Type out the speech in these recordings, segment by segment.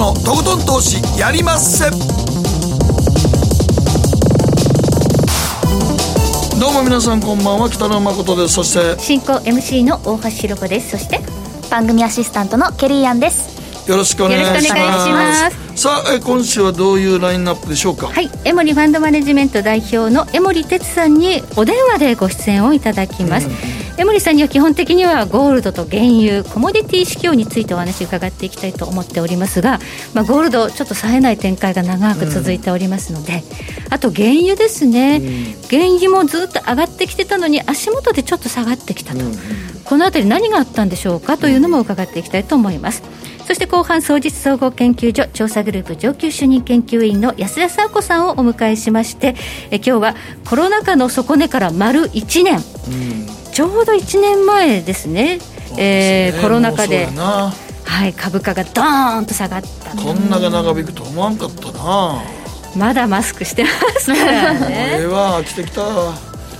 のとことん投資やりまっせ。どうも皆さんこんばんは北野誠です。そして進行 MC の大橋ひろ子です。そして番組アシスタントのケリーアンです。よろしくお願いしますさあえ今週はどういうラインナップでしょうか？はい。エモリファンドマネジメント代表の江森哲さんにお電話でご出演をいただきます、うん。江森さんには基本的にはゴールドと原油コモディティ市況についてお話伺っていきたいと思っておりますが、まあ、ゴールドちょっと冴えない展開が長く続いておりますので、うん、あと原油ですね、うん、原油もずっと上がってきてたのに足元でちょっと下がってきたと、うん、この辺り何があったんでしょうかというのも伺っていきたいと思います。そして後半、総実総合研究所調査グループ上級主任研究員の安田佐子さんをお迎えしましてえ今日はコロナ禍の底根から丸1年、ちょうど1年前ですね、えー、コロナ禍で。はい、株価がドーンと下がった。こんなが長引くと思わんかったな。まだマスクしてますからね。これは来てきた。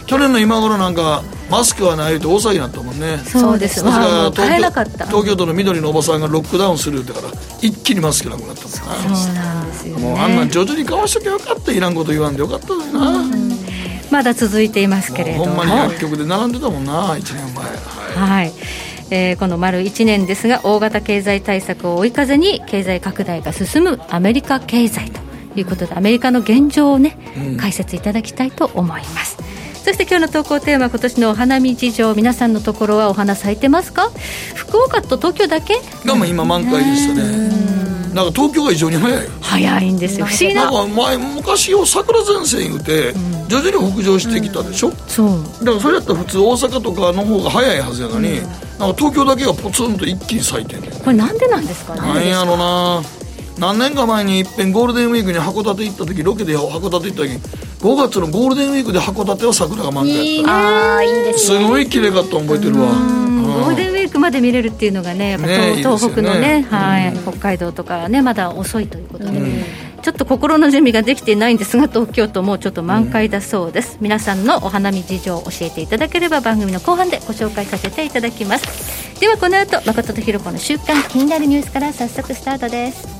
去年の今頃なんかマスクはないと大騒ぎになったもんね。そうですわ東京東京都の緑のおばさんがロックダウンするってから一気にマスクなくなったもんな。そうなんですよ、ね、もうあんなん徐々にかわしときゃよかったいらんこと言わんでよかったのにな、うん。まだ続いていますけれど。もほんまに薬局で並んでたもんな1年前。はい、はい。えー、この丸1年ですが大型経済対策を追い風に経済拡大が進むアメリカ経済ということでアメリカの現状をね、うん、解説いただきたいと思いますそして今日の投稿テーマ今年のお花見事情皆さんのところはお花咲いてますか？福岡と東京だけ？が今満開でしたね。なんか東京が異常に早い。早いんですよ。不思議ななんか前昔を桜前線言うて、徐々に北上してきたでしょ、うん、そう。だからそれやったら普通大阪とかの方が早いはずやのに、うん、なんか東京だけがポツンと一気に咲いてんねこれなんでなんですか？ねなんやろな。何年か前にいっぺんゴールデンウィークに函館行った時ロケで函館行った時5月のゴールデンウィークで函館は桜が満開やった。あいいですすごい綺麗かった覚えてるわ。ゴールデンウィークまで見れるっていうのがねやっぱね東北のね、ね、はい、北海道とかねまだ遅いということで、ちょっと心の準備ができていないんですが東京都もちょっと満開だそうです、皆さんのお花見事情を教えていただければ番組の後半でご紹介させていただきます。ではこの後誠とひろ子の週刊気になるニュースから早速スタートです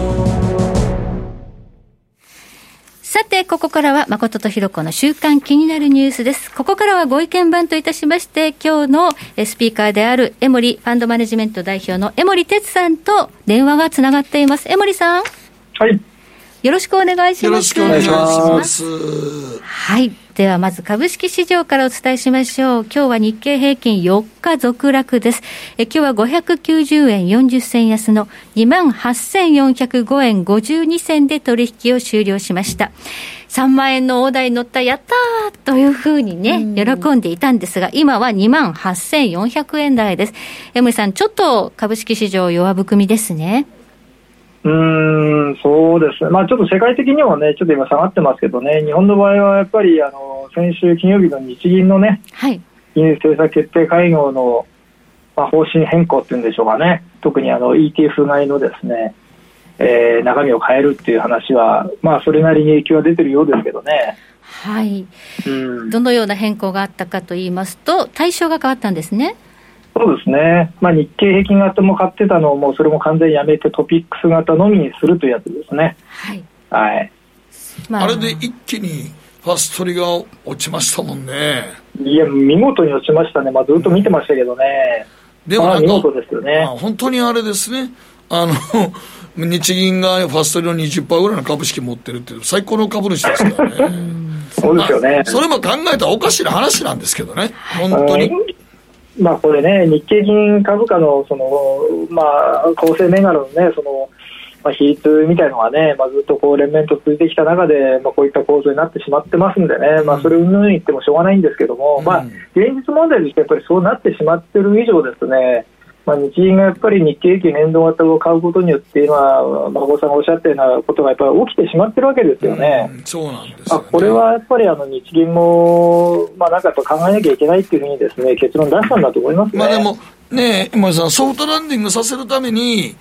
さて、ここからは誠とひろ子の週刊気になるニュースです。ここからはご意見番といたしまして、今日のスピーカーである江森ファンドマネジメント代表の江森哲さんと電話がつながっています。江森さん。はい。よろしくお願いします。よろしくお願いします。はい。ではまず株式市場からお伝えしましょう。今日は日経平均4日続落です。え今日は590円40銭安の28,405円52銭で取引を終了しました。3万円の大台に乗った、やったーというふうにね、喜んでいたんですが、今は2万8400円台です。江森さん、ちょっと株式市場弱含みですね。うんそうですね、まあ、ちょっと世界的にもね、ちょっと今、下がってますけどね、日本の場合はやっぱりあの先週金曜日の日銀のね、はい、金融政策決定会合の、まあ、方針変更っていうんでしょうかね、特にあの ETF 買いのですね、えー、中身を変えるっていう話は、まあ、それなりに影響が出てるようですけどね。はい、うん、どのような変更があったかと言いますと、対象が変わったんですね。そうですね、まあ、日経平均型も買ってたのを、もうそれも完全にやめて、トピックス型のみにするというやつですね。はい、はい。まあ、あれで一気にファストリが落ちましたもんね。いや、見事に落ちましたね、まあ、ずっと見てましたけどね、でも見事ですよね、まあ、本当にあれですね、あの日銀がファストリの20%ぐらいの株式持ってるっていう、最高の株主ですからね。そうですよね、それも考えたらおかしな話なんですけどね、本当に。まあ、これね、日経金株価のその、まあ、構成銘柄のね、その、まあ、比率みたいのがね、まあ、ずっとこう連綿と続いてきた中で、まあ、こういった構造になってしまってますんでね、まあ、それをうん言ってもしょうがないんですけども、うん、まあ、現実問題としてやっぱりそうなってしまってる以上ですね、まあ、日銀がやっぱり日経平均連動型を買うことによって、今、孫さんがおっしゃったようなことがやっぱり起きてしまってるわけですよね。うん、そうなんです、ね、まあ、これはやっぱりあの日銀も、まあ、なんかやっぱ考えなきゃいけないっていうふうにですね、結論出したんだと思いますね。まあでもね、今さん、ソフトランディングさせるために、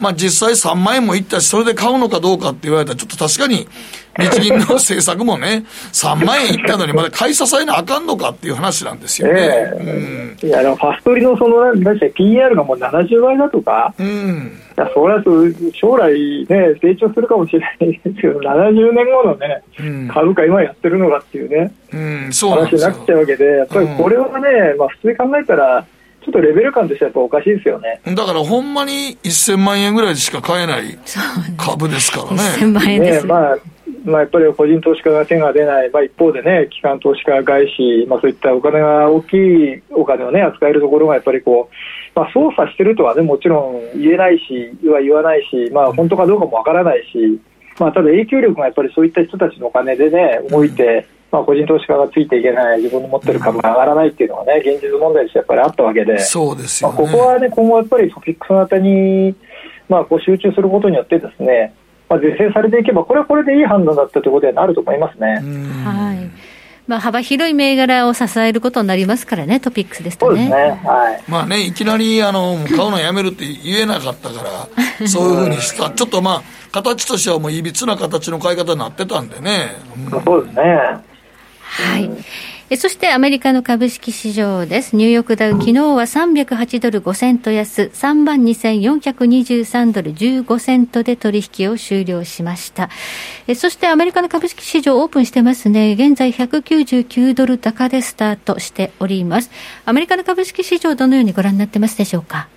まあ、実際3万円もいったし、それで買うのかどうかって言われたら、ちょっと確かに、日銀の政策もね、3万円いったのに、まだ買い支えなあかんのかっていう話なんですよね。えー、うん、いや、でもファストリのその、だって PR がもう70倍だとか、うん、いやそれは将来ね、成長するかもしれないですけど、70年後のね、うん、株価今やってるのかっていうね、うん、そう話になっちゃうわけで、やっぱりこれはね、まあ普通に考えたら、ちょっとレベル感としてはやっぱおかしいですよね。だからほんまに1000万円ぐらいでしか買えない株ですからね。1000万円ですね。まあまあ、やっぱり個人投資家が手が出ない、まあ、一方でね、機関投資家外資、まあ、そういったお金が大きいお金をね、扱えるところがやっぱりこう、まあ、操作してるとはね、もちろん言えないし、は言わないし、まあ、本当かどうかもわからないし、まあ、ただ影響力がやっぱりそういった人たちのお金でね、動いて、まあ、個人投資家がついていけない、自分の持ってる株が上がらないっていうのはね、現実問題としてやっぱりあったわけで、そうですよ、ね、まあ、ここはね、今後やっぱりトピックス型に、まあ、こう集中することによってですね、まあ、是正されていけば、これはこれでいい判断だったということになると思いますね。はい。まあ、幅広い銘柄を支えることになりますからね、トピックスですとね。ね。はい、まあね、いきなりあの買うのやめるって言えなかったから、そういうふうにした、ちょっとまあ、形としてはもういびつな形の買い方になってたんでね。うん、そうですね。はい。えそしてアメリカの株式市場です。ニューヨークダウ、昨日は308ドル5セント安、32,423ドル15セントで取引を終了しました。えそしてアメリカの株式市場オープンしてますね。現在199ドル高でスタートしております。アメリカの株式市場どのようにご覧になってますでしょうか？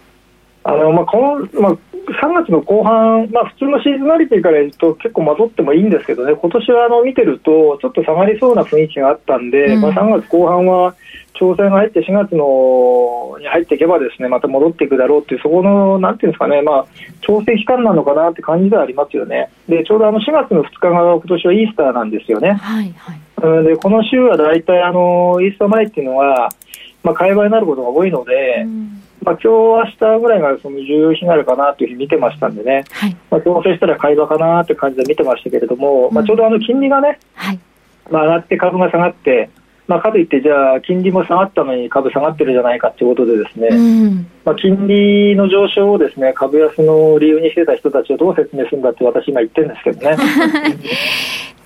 あの、まあ、この、まあ、3月の後半、まあ、普通のシーズナリティから言うと結構まとってもいいんですけどね、今年はあの見てると、ちょっと下がりそうな雰囲気があったんで、うん、まあ、3月後半は調整が入って4月のに入っていけばですね、また戻っていくだろうっていう、そこの、なんていうんですかね、まあ、調整期間なのかなって感じではありますよね。で、ちょうどあの4月の2日が今年はイースターなんですよね。はいはい、で、この週は大体あの、イースター前っていうのは、まあ、買い場になることが多いので、うん。まあ、今日明日ぐらいがその重要日になるかなというふうに見てましたんでね、はい、まあ、調整したら買い場かなという感じで見てましたけれども、うん、まあ、ちょうどあの金利がね、はい、まあ、上がって株が下がって、まあ、かといってじゃあ金利も下がったのに株下がってるじゃないかということでですね、うん、まあ、金利の上昇をですね株安の理由にしてた人たちをどう説明するんだって私今言ってるんですけどね。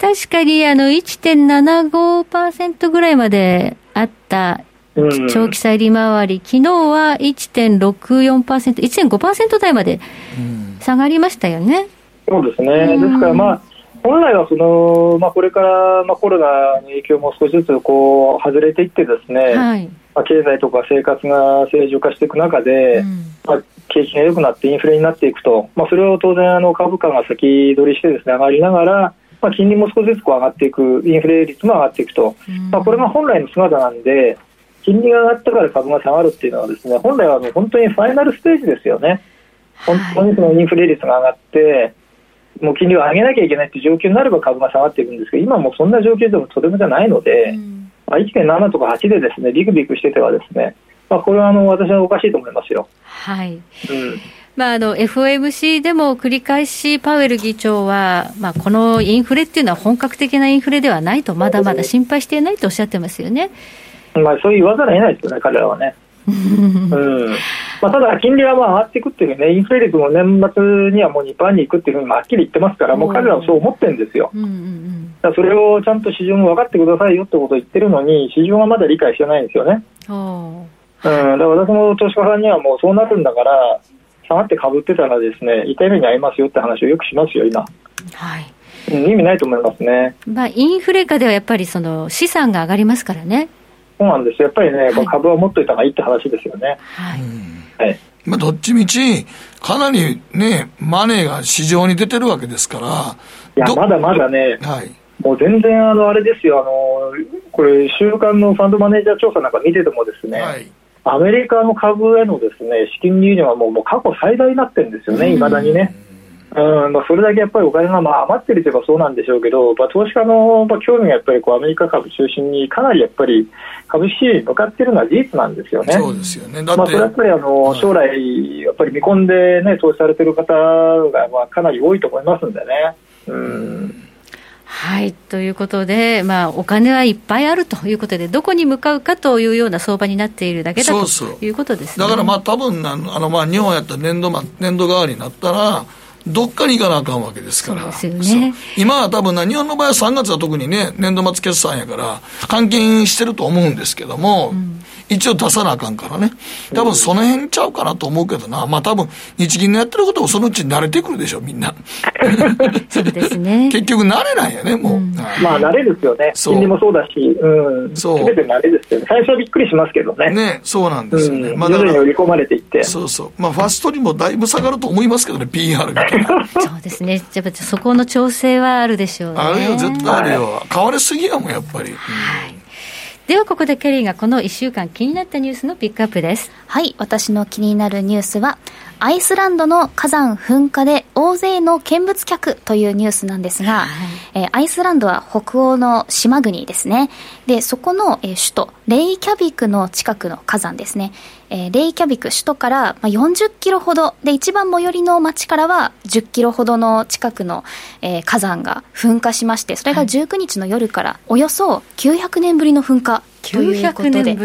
確かにあの1.75%ぐらいまであった長期債利回り、昨日は1.64%、1.5%台まで下がりましたよね。そうですね、ですから、まあ、本来はその、まあ、これから、まあ、コロナの影響も少しずつこう外れていってですね、はい、まあ、経済とか生活が正常化していく中で、うん、まあ、景気が良くなってインフレになっていくと、まあ、それを当然あの株価が先取りしてですね上がりながら、まあ、金利も少しずつこう上がっていく、インフレ率も上がっていくと、うん、まあ、これが本来の姿なんで、金利が上がったから株が下がるっていうのはですね本来はもう本当にファイナルステージですよね、本当にそのインフレ率が上がって、もう金利を上げなきゃいけないっていう状況になれば株が下がっていくんですけど、今もそんな状況でもとてもじゃないので、うん、まあ、1.7とか8でですねビクビクしててはですね、まあ、これはあの私はおかしいと思いますよ。はい、うん。まあ、あの FOMC でも繰り返しパウエル議長は、まあ、このインフレっていうのは本格的なインフレではないと、まだまだ心配していないとおっしゃってますよね。まあ、そう言わざるを得ないですよね、彼らはね。うんまあ、ただ、金利はまあ上がっていくっていうね、インフレ率も年末にはもう2%にいくっていうふうにはっきり言ってますから、もう彼らはそう思ってるんですよ。うんうんうん、だそれをちゃんと市場も分かってくださいよってことを言ってるのに、市場がまだ理解してないんですよね。うん、だから私も投資家さんにはもうそうなるんだから、下がってかぶってたらですね、痛い目に遭いますよって話をよくしますよ、今。はい、意味ないと思いますね。まあ、インフレ下ではやっぱりその資産が上がりますからね。そうなんですやっぱりね、はい、株は持っといた方がいいって話ですよね。はい。はい。まあ、どっちみち、かなりね、マネーが市場に出てるわけですから。いや、まだまだね、はい。もう全然、あの、あれですよ、あの、これ、週間のファンドマネージャー調査なんか見ててもですね、はい、アメリカの株へのですね、資金流入はもうもう過去最大になってるんですよね、いまだにね。うんまあ、それだけやっぱりお金がまあ余ってるといえばそうなんでしょうけど、まあ、投資家のまあ興味がやっぱりこうアメリカ株中心にかなりやっぱり株式市場に向かっているのは事実なんですよね。そうですよねまあ、それはやっぱりあの、将来、やっぱり見込んで、ね、投資されている方がまあかなり多いと思いますんでね。うんはい。ということで、まあ、お金はいっぱいあるということで、どこに向かうかというような相場になっているだけだということです、ね、だからまあ、多分あの、まあ、日本やったら年度、年度代わりになったら、どっかに行かなあかんわけですから。そうですよね。今は多分な、日本の場合は3月は特にね、年度末決算やから、換金してると思うんですけども、うん一応出さなあかんからね。多分その辺ちゃうかなと思うけどな。まあ多分、日銀のやってることもそのうち慣れてくるでしょ、みんな。そうですね。結局慣れないよね、もう。うん、まあ慣れですよね。金利もそうだし、うん。そう。すべて慣れですよね。最初はびっくりしますけどね。ね、そうなんですよね。うん、まあ徐々に売り込まれていって。そうそう。まあファストにもだいぶ下がると思いますけどね、PR みたいな。そうですね。じゃあそこの調整はあるでしょうね。あるよ、絶対あるよ。買われすぎやもん、やっぱり。はい。ではここでケリーがこの1週間気になったニュースのピックアップですはい私の気になるニュースはアイスランドの火山噴火で大勢の見物客というニュースなんですが、はい、えー、アイスランドは北欧の島国ですね。で、そこの、えー、首都、レイキャビクの近くの火山ですね。えー、レイキャビク首都から、まあ、40キロほど、で、一番最寄りの町からは10キロほどの近くの、えー、火山が噴火しまして、それが19日の夜からおよそ900年ぶりの噴火ということで、ね、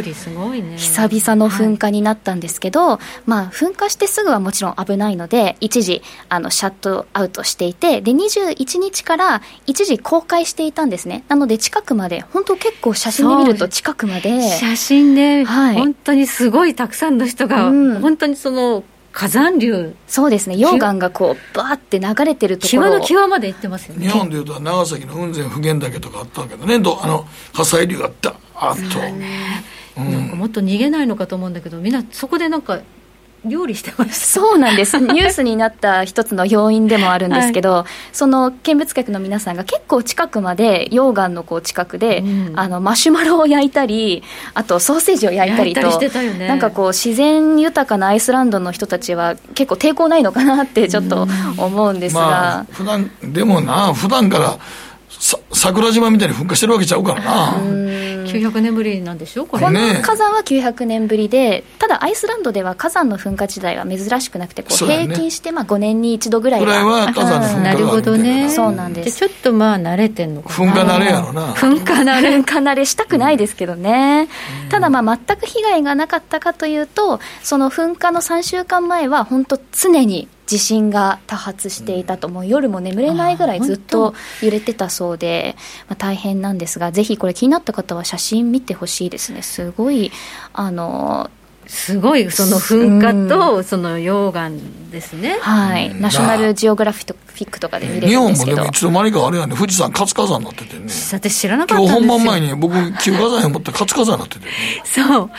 久々の噴火になったんですけど、はい、まあ、噴火してすぐはもちろん危ないので、一時、あの、シャットアウトしていて、で、21日から一時公開していたんですね。なので、近くまで、本当結構写真で見ると近くまで。写真で、はい、本当にすごいたくさんの人が、うん、本当にその、火山流。そうですね。溶岩がこうバーって流れてるところ。際の際まで行ってますよね。日本でいうと長崎の雲仙普賢岳とかあったけどね。あの火砕流があっと、ね。うん、なんかもっと逃げないのかと思うんだけどみんなそこでなんか料理してましそうなんです。ニュースになった一つの要因でもあるんですけど、はい、その見物客の皆さんが結構近くまで溶岩のこう近くで、うん、あのマシュマロを焼いたりあとソーセージを焼いたりとね、なんかこう自然豊かなアイスランドの人たちは結構抵抗ないのかなってちょっと思うんですが、まあ、普段でもな普段から桜島みたいに噴火してるわけちゃうからな。900年ぶりなんでしょ？これ、この火山は900年ぶりで、ただアイスランドでは火山の噴火自体は珍しくなくて、こう平均してまあ5年に一度ぐらいは。は火山の噴火なるほどね。そうなんです。ちょっとまあ慣れてんのかな。噴火慣れやろな。噴火慣れ。噴火慣れしたくないですけどね。うん、ただまあ全く被害がなかったかというと、その噴火の3週間前は本当常に地震が多発していたと、もう夜も眠れないぐらいずっと揺れてたそうで、まあ、大変なんですが、ぜひこれ気になった方は写真見てほしいですね。すごい、あの、すごいその噴火とその溶岩ですね、はい、ナショナルジオグラフィックとかで見れるんですけど。日本もでもいつの間にかあれやね富士山活火山になっててね。私知らなかったんですよ。今日本番前に僕旧火山を持って活火山になってて、ね、そう。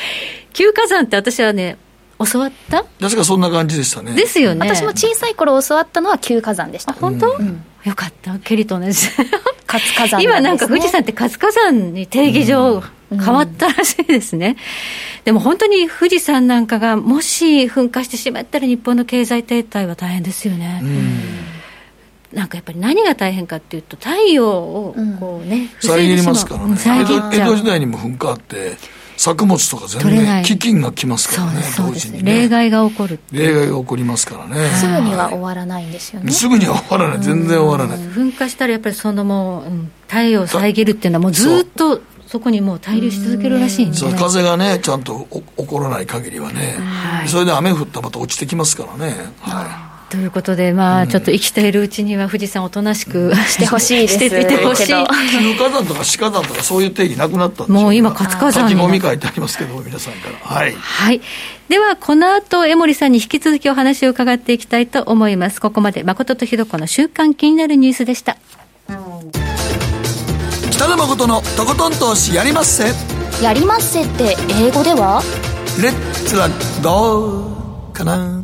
旧火山って私はね教わった？確かそんな感じでしたね。ですよね。私も小さい頃教わったのは旧火山でした。本当、うん、よかった。ケリと同じ活火山、ね、今なんか富士山って活火山に定義上変わったらしいですね、うん、でも本当に富士山なんかがもし噴火してしまったら日本の経済停滞は大変ですよね、うん、なんかやっぱり何が大変かっていうと太陽をこうね、うん、遮りますからね。江戸時代にも噴火あって作物とか全然飢饉が来ますからね、同時に、ね、例外が起こる例外が起こりますからね。すぐには終わらないんですよね。すぐには終わらない、全然終わらない。噴火したらやっぱりそのもう、うん、太陽を遮るっていうのはもうずっとそこにもう滞留し続けるらしいんで、そう風がねちゃんと起こらない限りはね、はい、それで雨降ったらまた落ちてきますからね。はいということで、まあ、ちょっと生きているうちには富士山おとなしく、してほしいですしていてほしい。旧火山とか死火山とかそういう定義なくなったんでもう今、活火山先飲み会ってありますけど、皆さんから。はい。はい。では、この後、江森さんに引き続きお話を伺っていきたいと思います。ここまで、誠とひろ子の週間気になるニュースでした。北野誠のとことん投資やりまっせ。やりまっせって英語では？レッツはどうかな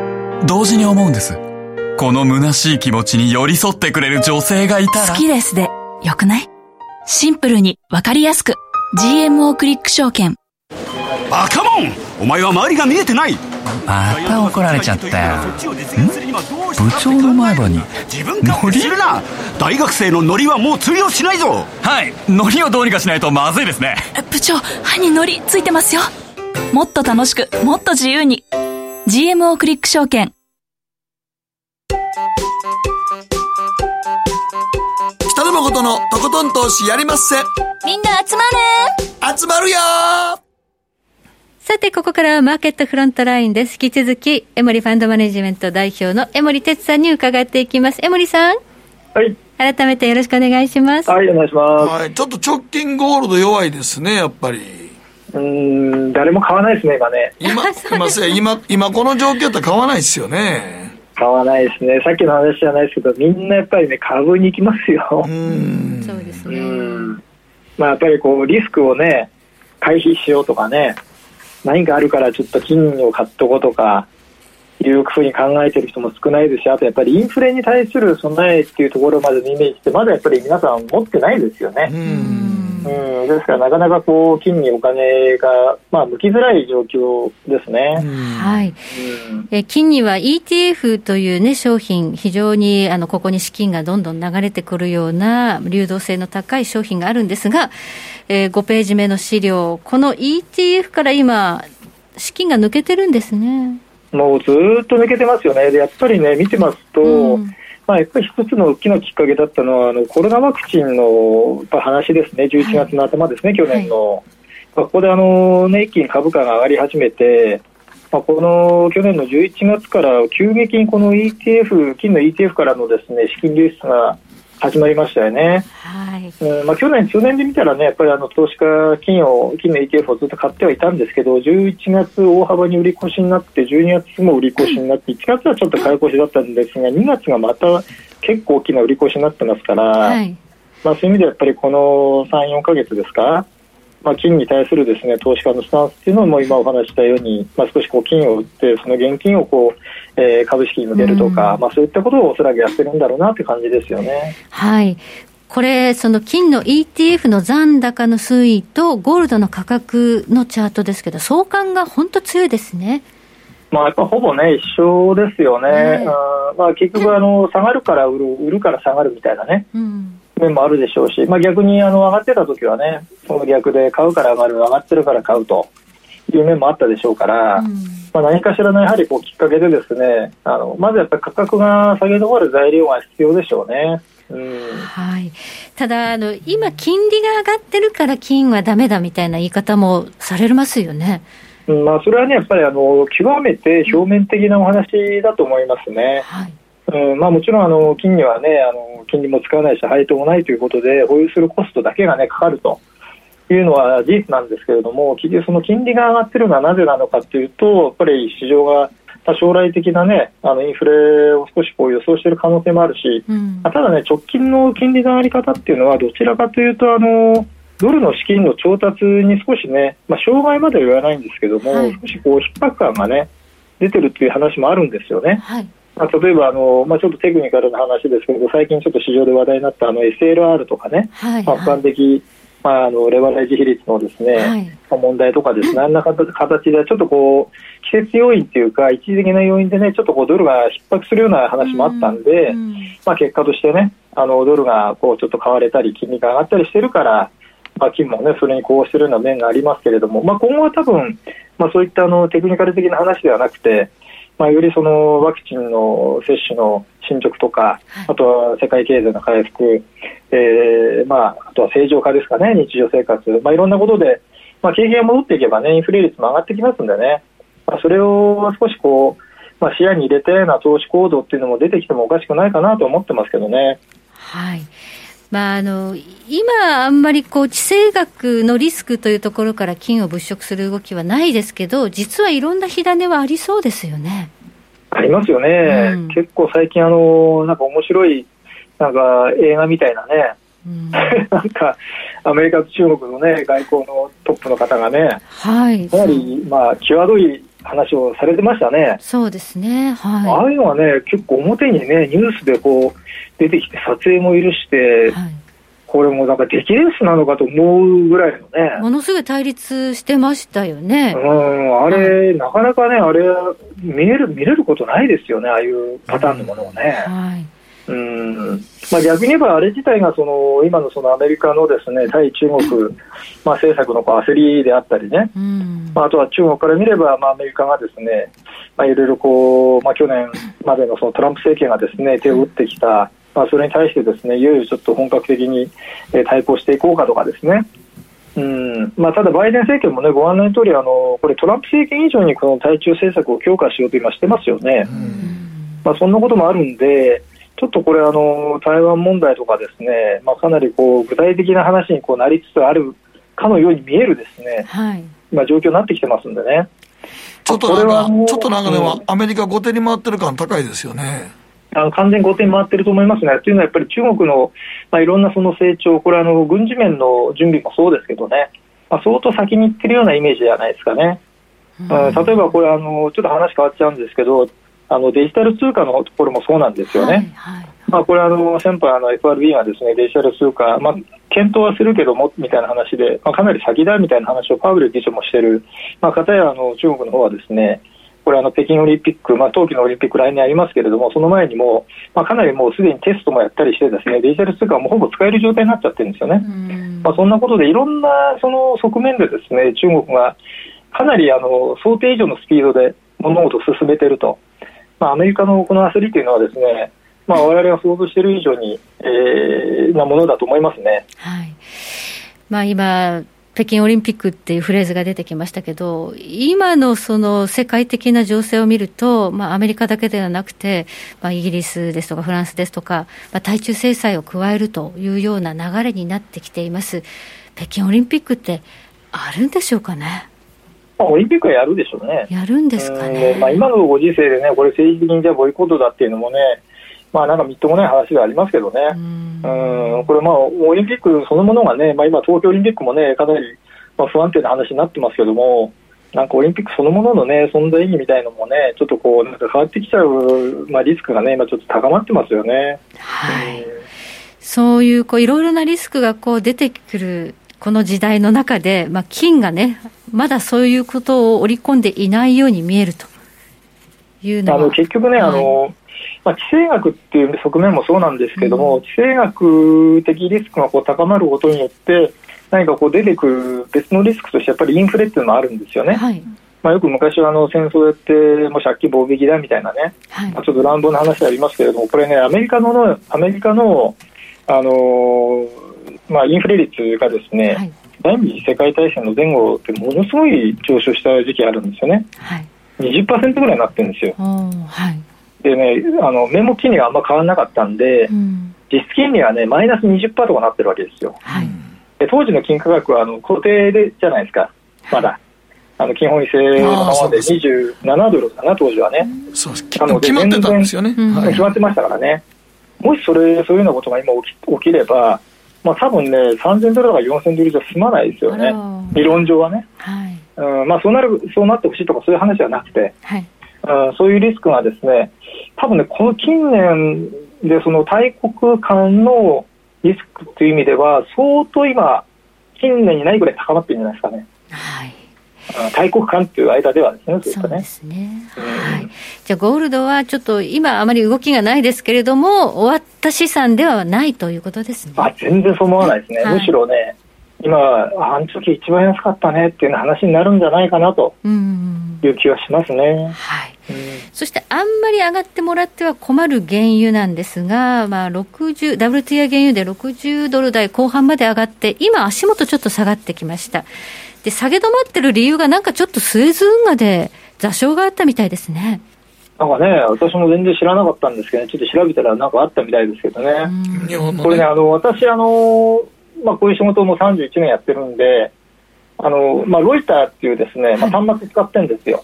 同時に思うんです。この虚しい気持ちに寄り添ってくれる女性がいたら。好きですでよくない？シンプルにわかりやすく。GMO クリック証券。バカモン！お前は周りが見えてない！また怒られちゃったよ。部長の前歯に自分からするな！大学生のノリはもう通用しないぞ！はい。ノリをどうにかしないとまずいですね。部長歯にノリついてますよ。もっと楽しくもっと自由に GMO クリック証券北野誠のとことん投資やりまっせみんな集まる集まるよさて、ここからはマーケットフロントラインです。引き続き、エモリファンドマネジメント代表の江森哲さんに伺っていきます。江森さん。はい。改めてよろしくお願いします。はい、お願いします。はい、ちょっと直近ゴールド弱いですね、やっぱり。うん、誰も買わないですね、今ね。今、今、今、今この状況って買わないですよね。買わないですね。さっきの話じゃないですけど、みんなやっぱりね、株に行きますよ。うん。そうですね。まあ、やっぱりこう、リスクをね、回避しようとかね、何かあるからちょっと金を買っとこうとか、いうふうに考えてる人も少ないですし、あとやっぱりインフレに対する備えっていうところまでのイメージって、まだやっぱり皆さん持ってないですよね。うんうん、ですからなかなかこう金にお金が、まあ、向きづらい状況ですね。はい、うん、え金には ETF という、ね、商品、非常にあのここに資金がどんどん流れてくるような流動性の高い商品があるんですが、えー、5ページ目の資料、この ETF から今、資金が抜けてるんですね。もうずっと抜けてますよね。でやっぱりね、見てますと、うんまあ、やっぱり一つの大きなきっかけだったのは、あのコロナワクチンの話ですね、11月の頭ですね、はい、去年の。はい、ここであの、ね、一気に株価が上がり始めて、まあ、この去年の11月から急激にこの ETF、金の ETF からのですね資金流出が始まりましたよね。はい。うん、まあ去年、去年で見たらね、やっぱりあの投資家金を、金の ETF をずっと買ってはいたんですけど、11月大幅に売り越しになって、12月も売り越しになって、1月はちょっと買い越しだったんですが、2月がまた結構大きな売り越しになってますから、はい、まあそういう意味でやっぱりこの3、4か月ですか、まあ、金に対するですね投資家のスタンスっていうのも今お話したように、まあ、少しこう金を売ってその現金をこう、えー、株式に向けるとか、まあ、そういったことをおそらくやってるんだろうなという感じですよね。はいこれ、その金の ETF の残高の推移とゴールドの価格のチャートですけど、相関が本当強いですね。まあ、やっぱほぼね、一緒ですよね。はい、あまあ、結局あの、下がるから売る、売るから下がるみたいなね。うん面もあるでしょうし、まあ、逆にあの上がってた時はね、その逆で買うから上がる、上がってるから買うという面もあったでしょうから、うん、まあ、何かしらのやはりこうきっかけでですね、あのまずやっぱり価格が下げ止まる材料が必要でしょうね。うん、はい、ただあの、今、金利が上がってるから金はだめだみたいな言い方もされますよね。うんまあ、それはね、やっぱりあの極めて表面的なお話だと思いますね。はいうんまあ、もちろんあの金にはねあの金利も使わないし配当もないということで保有するコストだけがねかかるというのは事実なんですけれどもその金利が上がっているのはなぜなのかというとやっぱり市場が将来的な、ね、あのインフレを少しこう予想している可能性もあるし、うん、ただ、ね、直近の金利の上がり方っていうのはどちらかというとあのドルの資金の調達に少しね、まあ、障害までは言わないんですけども、はい、少しこう逼迫感がね出てるっていう話もあるんですよね。はいまあ、例えばあの、まあ、ちょっとテクニカルな話ですけど最近ちょっと市場で話題になったあの SLR とかね、はい、まあ、一般的、まあ、あのレバレッジ比率のですね、はい、問題とかですね、あんな形でちょっとこう季節要因っていうか一時的な要因でねちょっとこうドルが逼迫するような話もあったんで、うん、まあ、結果としてねあのドルがこうちょっと買われたり金利が上がったりしてるからまあ、金もね、それにこうしてるような面がありますけれども、まあ、今後は多分、まあ、そういったあのテクニカル的な話ではなくて、まあ、よりそのワクチンの接種の進捗とか、あとは世界経済の回復、えーまあ、あとは正常化ですかね、日常生活、まあ、いろんなことで、まあ、経験が戻っていけばね、インフレ率も上がってきますんでね、まあ、それを少しこう、まあ、視野に入れてな投資行動っていうのも出てきてもおかしくないかなと思ってますけどね。はいまあ、あの今、あんまりこう地政学のリスクというところから金を物色する動きはないですけど、実はいろんな火種はありそうですよね。ありますよね、うん、結構最近あの、なんか面白いなんか映画みたいなね、うん、なんかアメリカと中国のね外交のトップの方がね、はい、かなり、まあ、際どい話をされてましたね。そうですね。はい。ああいうのはね、結構表にね、ニュースでこう、出てきて撮影も許して、はい、これもなんか出来レースなのかと思うぐらいのね。ものすごい対立してましたよね。うん、あれ、はい、なかなかね、あれ、見える、見れることないですよね、ああいうパターンのものをね。はい。うんまあ、逆に言えば、あれ自体がその今のそのアメリカのですね対中国、まあ、政策のこう焦りであったりね、まあ、あとは中国から見れば、まあ、アメリカがですね、まあ、いろいろこう、まあ、去年までのそのトランプ政権がですね手を打ってきた、まあ、それに対してですねいよいよちょっと本格的に対抗していこうかとかですね。うん。まあ、ただ、バイデン政権も、ね、ご案内の通りあのこり、トランプ政権以上にこの対中政策を強化しようと今してますよね。まあ、そんなこともあるんで、ちょっとこれあの、台湾問題とかですね、まあ、かなりこう具体的な話にこうなりつつあるかのように見えるですね、はい、今、状況になってきてますんでね。ちょっとなんか、ちょっとなんかでも、アメリカ後手に回ってる感高いですよね。あの完全後手に回ってると思いますね。というのはやっぱり中国の、まあ、いろんなその成長、これあの軍事面の準備もそうですけどね、まあ、相当先に行ってるようなイメージじゃないですかね。うん、例えばこれあの、ちょっと話変わっちゃうんですけど、あのデジタル通貨のところもそうなんですよね。はいはい、まあ、これあの、先般あの FRB がですねデジタル通貨、まあ、検討はするけどもみたいな話で、まあ、かなり先だみたいな話をパウエル議長もしてる、まあ、片やあの中国の方はですねこれあの北京オリンピック、まあ、冬季のオリンピック来年ありますけれども、その前にも、まあ、かなりもうすでにテストもやったりして、ですねデジタル通貨はもうほぼ使える状態になっちゃってるんですよね。まあ、そんなことで、いろんなその側面でですね中国がかなりあの想定以上のスピードで物事を進めていると。まあ、アメリカのこの焦りというのはですね、まあ、我々が想像している以上に、えー、なものだと思いますね。はいまあ、今北京オリンピックっていうフレーズが出てきましたけど、今のその世界的な情勢を見ると、まあ、アメリカだけではなくて、まあ、イギリスですとかフランスですとか、まあ、対中制裁を加えるというような流れになってきています。北京オリンピックってあるんでしょうかね？まあ、オリンピックはやるでしょうね。やるんですかね。まあ、今のご時世でね、これ政治的にじゃボイコットだっていうのもね、まあなんかみっともない話がありますけどね。うんこれまあ、オリンピックそのものがね、まあ今東京オリンピックもね、かなりまあ不安定な話になってますけども、なんかオリンピックそのもののね、存在意義みたいのもね、ちょっとこう、なんか変わってきちゃう、まあリスクがね、今ちょっと高まってますよね。はい。そういう、こう、いろいろなリスクがこう出てくるこの時代の中で、まあ、金がね、まだそういうことを織り込んでいないように見えると。いうのは。あの結局ね、はい、あのまあ、地政学っていう側面もそうなんですけども、うん、地政学的リスクがこう高まることによって、何かこう出てくる別のリスクとして、やっぱりインフレっていうのもあるんですよね。はい。まあ、よく昔はあの戦争やってもう借金暴撃だみたいなね、はい、まあ、ちょっと乱暴な話ありますけれども、これね、アメリカのアメリカの、あのーまあ、インフレ率がですね、はい、第二次世界大戦の前後ってものすごい上昇した時期あるんですよね。はい、20%ぐらいになってるんですよ。はい、でね、あの名目金利があんま変わらなかったんで、うん、実質金利はね、マイナス20%とかなってるわけですよ。はい、で当時の金価格はあの固定でじゃないですか、まだ。あの金本位制のままで27ドルかな、当時はね。そう決まってたんですよね。決まってましたからね。もしそれ、そういうようなことが今起き起きれば、まあ多分ね、3000ドルとか4000ドルじゃ済まないですよね、理論上はね。はいうんまあ、そうなるそうなってほしいとかそういう話じゃなくて、はいうん、そういうリスクがですね、多分ね、この近年でその大国間のリスクという意味では、相当今、近年にないぐらい高まってるんじゃないですかね。はい大国間っていう間ではですね、そうですね。はい。じゃあ、ゴールドはちょっと今あまり動きがないですけれども、終わった資産ではないということですね。あ、全然そう思わないですね。はい、むしろね、今、あの時一番安かったねっていう話になるんじゃないかなという気はしますね。はい。そしてあんまり上がってもらっては困る原油なんですが、まあ、60、WTI 原油で60ドル台後半まで上がって、今足元ちょっと下がってきました。で、下げ止まってる理由がなんかちょっとスエズ運河で座礁があったみたいですね。なんかね、私も全然知らなかったんですけど、ちょっと調べたらなんかあったみたいですけどね。これね、あの、私、あの、まあ、こういう仕事も31年やってるんで、あの、まあ、ロイターっていうですね、まあ、端末使ってるんですよ。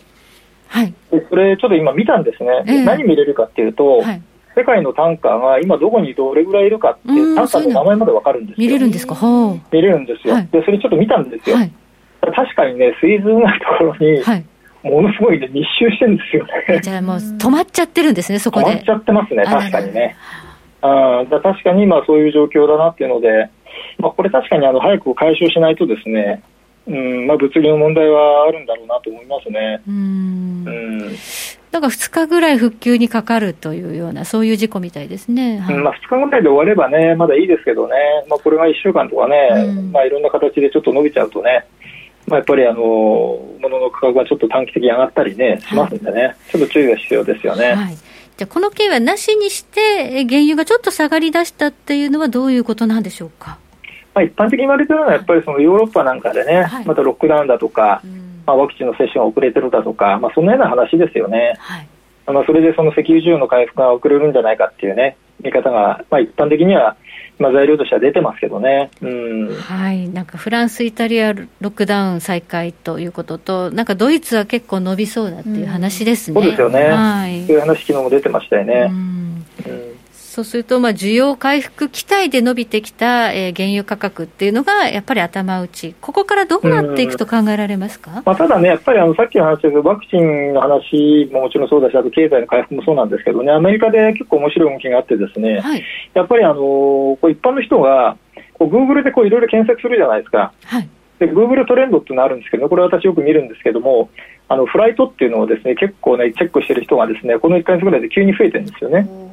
はい、でそれ、ちょっと今見たんですね、えー、何見れるかっていうと、はい、世界のタンカーが今どこにどれぐらいいるかって、タンカーの名前まで分かるんですよ。見れるんですか？見れるんですよ、はい、で、それちょっと見たんですよ。はい、確かにね、水図ないところに、ものすごいね、密集してるんですよね。じゃあもう止まっちゃってるんですね、そこで。止まっちゃってますね、確かにね。あだ確かに今そういう状況だなっていうので、まあ、これ確かにあの早く解消しないとですね、うんまあ、物流の問題はあるんだろうなと思いますね。うん。うん。なんか2日ぐらい復旧にかかるというような、そういう事故みたいですね、はい、まあ、2日ぐらいで終わればね、まだいいですけどね、まあ、これが1週間とかね、うん。まあ、いろんな形でちょっと伸びちゃうとね、まあ、やっぱりあの物の価格がちょっと短期的に上がったりね、しますんでね、はい、ちょっと注意が必要ですよね。はいじゃこの経はなしにして、原油がちょっと下がりだしたっていうのは、どういうことなんでしょうか？まあ、一般的に言われてるのは、やっぱりそのヨーロッパなんかでね、はい、またロックダウンだとか、うん、まあ、ワクチンの接種が遅れてるだとか、まあ、そんなような話ですよね。はい、まあ、それでその石油需要の回復が遅れるんじゃないかっていうね、見方が、まあ、一般的にはまあ、材料としては出てますけどね、うん、はい、なんかフランス、イタリア、ロックダウン再開ということと、なんかドイツは結構伸びそうだっていう話ですね、うん、そうですよね、はい、そういう話、昨日も出てましたよね。うんそうすると、まあ、需要回復期待で伸びてきた、えー、原油価格っていうのが、やっぱり頭打ち、ここからどうなっていくと考えられますか、まあ、ただね、やっぱりあのさっきの話ですけど、ワクチンの話ももちろんそうだし、あと経済の回復もそうなんですけどね、アメリカで結構面白い動きがあってですね、はい、やっぱりあのこう一般の人が、グーグルでいろいろ検索するじゃないですか。はい。で、グーグルトレンドっていうのがあるんですけど、これ私よく見るんですけども、あのフライトっていうのをですね結構ねチェックしてる人がですねこの1か月ぐらいで急に増えてるんですよね。うん、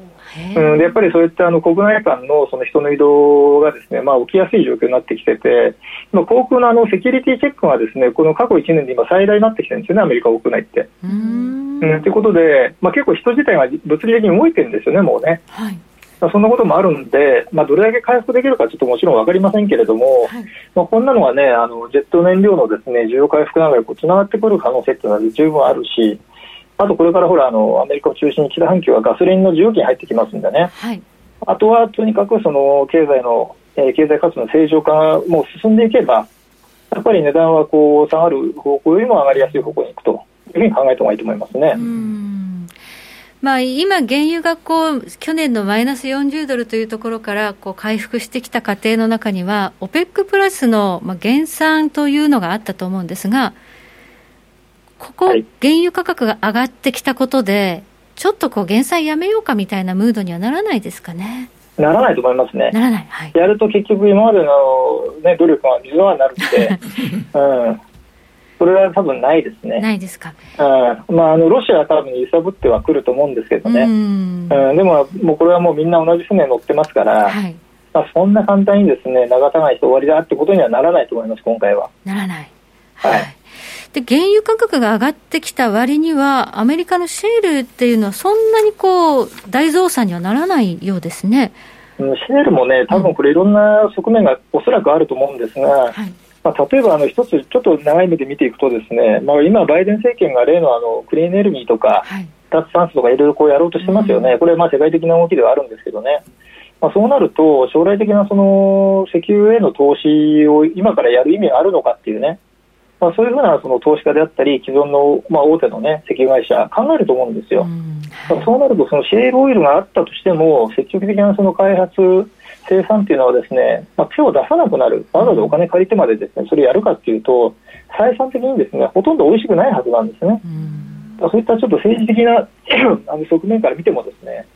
でやっぱりそういったあの国内間のその人の移動がですね、まあ、起きやすい状況になってきてて、航空のあのセキュリティチェックがですねこの過去1年で今、最大になってきてるんですよね、アメリカ国内って。と、うん、いうことで、まあ、結構人自体が物理的に動いてるんですよね、もうね。はいそんなこともあるんで、まあ、どれだけ回復できるかちょっともちろん分かりませんけれども、はい、まあ、こんなのはね、あのジェット燃料のですね需要回復ながらつながってくる可能性っていうのは十分あるし、あとこれからほらあのアメリカを中心に北半球はガソリンの需要金入ってきますんでね、はい、あとはとにかくその経済の、えー、経済活動の正常化がもう進んでいけば、やっぱり値段はこう下がる方向よりも上がりやすい方向に行くというふうに考えた方がいいと思いますね。まあ、今、原油がこう去年のマイナス40ドルというところからこう回復してきた過程の中には、OPEC プラスのまあ減産というのがあったと思うんですが、ここ、原油価格が上がってきたことで、ちょっとこう減産やめようかみたいなムードにはならないですかね？ならないと思いますね。ならない。はい、やると結局今までの、ね、努力が水の泡になるので、うん。それは多分ないですね。ないですか？うん。まあ、あの、ロシアは多分揺さぶってはくると思うんですけどね。うん,、うん。でも、もうこれはもうみんな同じ船乗ってますから、はい。まあ、そんな簡単にですね、流さないと終わりだってことにはならないと思います、今回は。ならない。はい、はいで原油価格が上がってきた割には、アメリカのシェールっていうのは、そんなにこう大増産にはならないようですね。シェールもね、多分これ、いろんな側面がおそらくあると思うんですが、はい、まあ、例えばあの一つ、ちょっと長い目で見ていくと、ですね、まあ、今、バイデン政権が例のあのクリーンエネルギーとか、はい、脱炭素とかいろいろこうやろうとしてますよね、うん、これ、まあ世界的な動きではあるんですけどね。まあ、そうなると、将来的なその石油への投資を今からやる意味があるのかっていうね、まあ、そういうふうなその投資家であったり、既存の、まあ、大手の、ね、石油会社、考えると思うんですよ。うんはい、そうなると、そのシェールオイルがあったとしても、積極的なその開発、生産っていうのはですね、まあ、手を出さなくなる、わざわざお金借りてまでですねそれやるかっていうと、採算的にですねほとんど美味しくないはずなんですね。うん、そういったちょっと政治的な あの側面から見てもですね、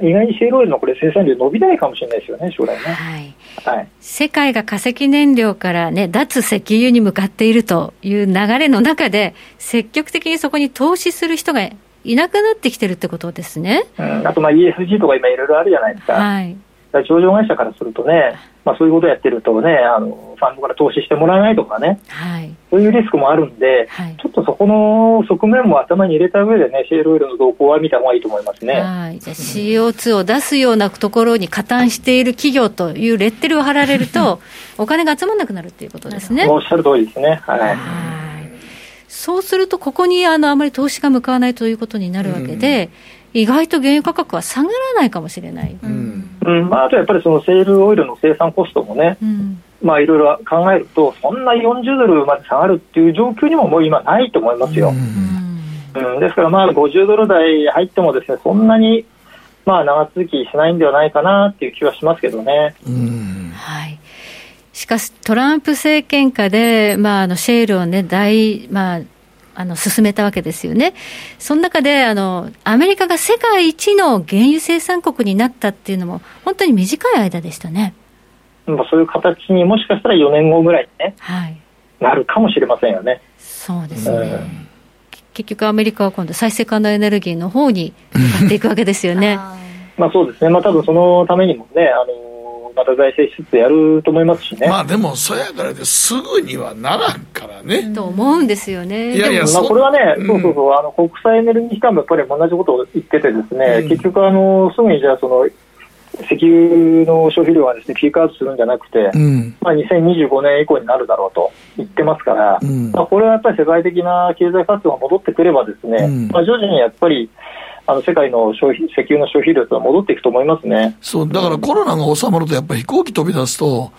意外にシェールオイルのこれ生産量伸びないかもしれないですよね、将来ね。はい。はい、世界が化石燃料からね、脱石油に向かっているという流れの中で、積極的にそこに投資する人がいなくなってきてるってことですね。うん、あとまあ ESG とか今いろいろあるじゃないですか。はい。上場会社からするとね、まあ、そういうことをやってるとねあの、ファンドから投資してもらえないとかね、はい、そういうリスクもあるんで、はい、ちょっとそこの側面も頭に入れた上でね、シェールオイルの動向は見た方がいいと思いますね。はい、じゃあ CO2 を出すようなところに加担している企業というレッテルを貼られると、お金が集まらなくなるということですね。おっしゃる通りですね。はい。はいそうすると、ここにあのあまり投資が向かわないということになるわけで、うん、意外と原油価格は下がらないかもしれない。うんうん。まあ、あとやっぱりそのセールオイルの生産コストもね、うん、まあいろいろ考えると、そんな40ドルまで下がるっていう状況にももう今ないと思いますよ。うんうん、ですからまあ50ドル台入ってもですねそんなにまあ長続きしないんではないかなっていう気はしますけどね。うん。はい。しかし、トランプ政権下で、まあ、あのシェールをね、大、まあ、あの進めたわけですよね。その中であの、アメリカが世界一の原油生産国になったっていうのも、本当に短い間でしたね。まあ、そういう形にもしかしたら4年後ぐらいにね、はい、なるかもしれませんよね。そうですね。うん結局アメリカは今度再生可能エネルギーの方に向かっていくわけですよね。まあそうですね。まあ多分そのためにもね、あのまた財政支出やると思いますしね。まあでも、そやからですぐにはならんからね。と思うんですよね。いやいや、まあこれはね、うん、そうそうそう、あの国際エネルギー機関もやっぱり同じことを言っててですね、うん、結局あの、すぐにじゃあその、石油の消費量がですねピークアウトするんじゃなくて、うん、まあ、2025年以降になるだろうと言ってますから、うん、まあ、これはやっぱり世界的な経済活動が戻ってくれば、ですね、うん、まあ、徐々にやっぱりあの世界の消費石油の消費量は戻っていくと思いますね。そうだからコロナが収まると、やっぱり飛行機飛び出すと、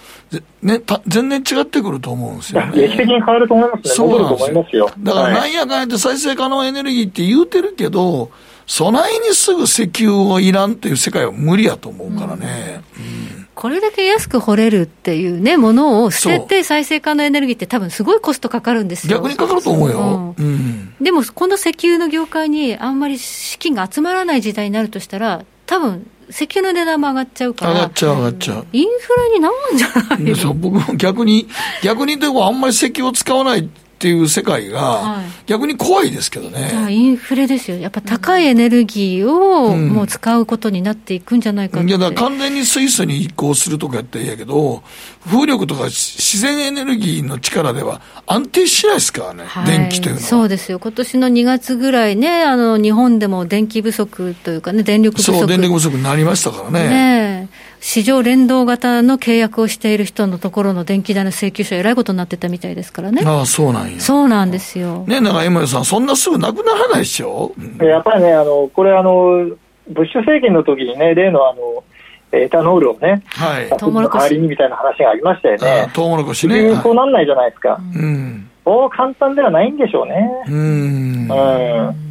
ね、た全然違ってくると思うんですよ、ね、劇的に変わると思いますね、戻ると思いますよ。だからなんやかんやって再生可能エネルギーって言うてるけど、備えにすぐ石油をいらんっていう世界は無理やと思うからね。うん、これだけ安く掘れるっていうね、ものを捨てて再生可能エネルギーって多分すごいコストかかるんですよ。逆にかかると思うよ。うん、でも、この石油の業界にあんまり資金が集まらない時代になるとしたら、多分石油の値段も上がっちゃうから。上がっちゃう、上がっちゃう。インフレになるんじゃないそう、僕も逆に、逆にでもあんまり石油を使わないっていう世界が、逆に怖いですけどね。じゃあ、インフレですよ。やっぱ高いエネルギーをもう使うことになっていくんじゃないかいや、だから完全に水素に移行するとかやったらいいやけど、風力とか自然エネルギーの力では安定しないですからね、はい、電気というのは。そうですよ。今年の2月ぐらいね、あの、日本でも電気不足というかね、電力不足。そう、電力不足になりましたからね。ね市場連動型の契約をしている人のところの電気代の請求書、えらいことになってたみたいですからね。ああ、そうなんや。そうなんですよ。ね、なんか、江森さん、そんなすぐなくならないでしょ、うん、やっぱりね、あの、これ、あの、ブッシュ政権の時にね、例のあの、エタノールをね、はい、トウモロコシ代わりにみたいな話がありましたよね。トウモロコシね。そうなんないじゃないですか。うん。そう簡単ではないんでしょうね。うん。うん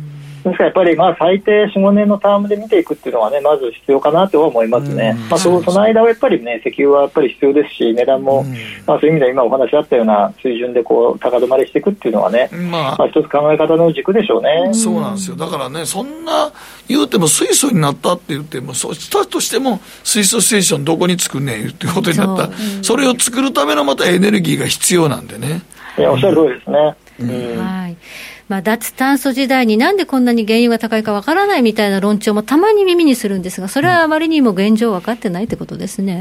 ですからやっぱりまあ最低4、5年のタームで見ていくっていうのはね、まず必要かなとは思いますね。まあそその間はやっぱりね、石油はやっぱり必要ですし、値段も、まあそういう意味では今お話あったような水準でこう高止まりしていくっていうのはね、まあ、まあ一つ考え方の軸でしょうね。そうなんですよ。だからね、そんな言うても水素になったって言っても、そうしたとしても水素ステーションどこに作んねんってことになったそ,、それを作るためのまたエネルギーが必要なんでね。いや、おっしゃる通りですね。うん、はい。まあ、脱炭素時代になんでこんなに原油が高いかわからないみたいな論調もたまに耳にするんですが、それはあまりにも現状分かってないってことですね。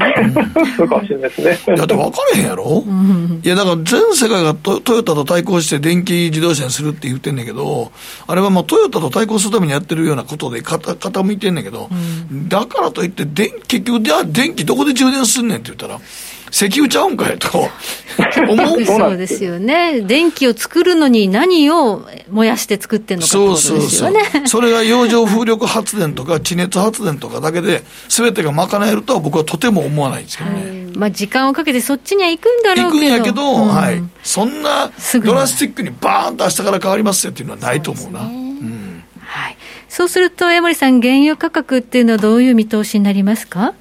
そうかもしれないですね。だって分かれへんやろ、うん、いや、だから全世界がトトヨタと対抗して電気自動車にするって言ってんねんけど、あれはもうトヨタと対抗するためにやってるようなことで傾いてんねんけど、うん、だからといって電、結局、じゃあ電気どこで充電すんねんって言ったら、石油ちゃうんかいと 思うそうですよね。電気を作るのに何を燃やして作ってんのかってことですよね。そうそうそう。それが洋上風力発電とか地熱発電とかだけで、すべてが賄えるとは僕はとても思わないんですけどね。はい、まあ時間をかけてそっちには行くんだろうけど。行くんやけど、うん、はい。そんなドラスティックにバーンと明日から変わりますよっていうのはないと思うな。うね、うん。はい。そうすると、江森さん、原油価格っていうのはどういう見通しになりますか？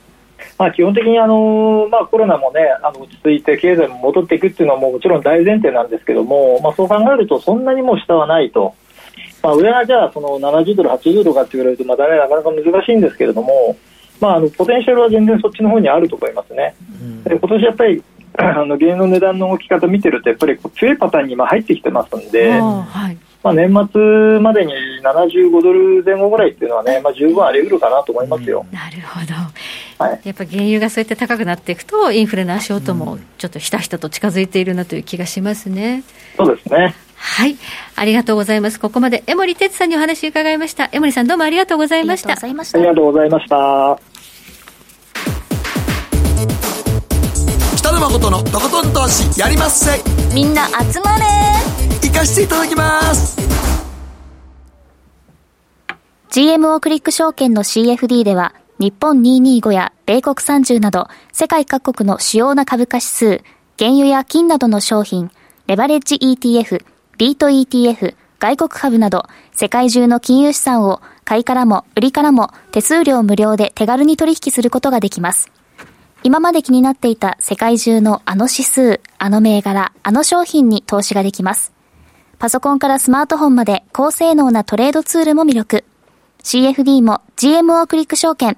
まあ、基本的にあの、まあ、コロナも、ね、あの落ち着いて経済も戻っていくっていうのはももちろん大前提なんですけども、まあ、そう考えるとそんなにも下はないと、まあ、上がじゃあその70ドル、80ドルかって言われるとまだ、ね、なかなか難しいんですけれども、まあ、あのポテンシャルは全然そっちの方にあると思いますね。で今年やっぱりあの原油の値段の動き方見てるとやっぱり強いパターンに今入ってきてますんで、はいまあ、年末までに75ドル前後ぐらいっていうのはね、まあ、十分あり得るかなと思いますよ。なるほど。はい、やっぱ原油がそうやって高くなっていくと、インフレの足音もちょっとひたひたと近づいているなという気がしますね。そうですね。はい。ありがとうございます。ここまで江森哲さんにお話を伺いました。江森さんどうもありがとうございました。ありがとうございました。北野誠のとことん投資やりまっせ。みんな集まれ行かしていただきます。GMO クリック証券の CFD では、日本225や米国30など世界各国の主要な株価指数、原油や金などの商品、レバレッジ ETF、ビート ETF、外国株など、世界中の金融資産を買いからも売りからも手数料無料で手軽に取引することができます。今まで気になっていた世界中のあの指数、あの銘柄、あの商品に投資ができます。パソコンからスマートフォンまで高性能なトレードツールも魅力。CFD も GMO クリック証券。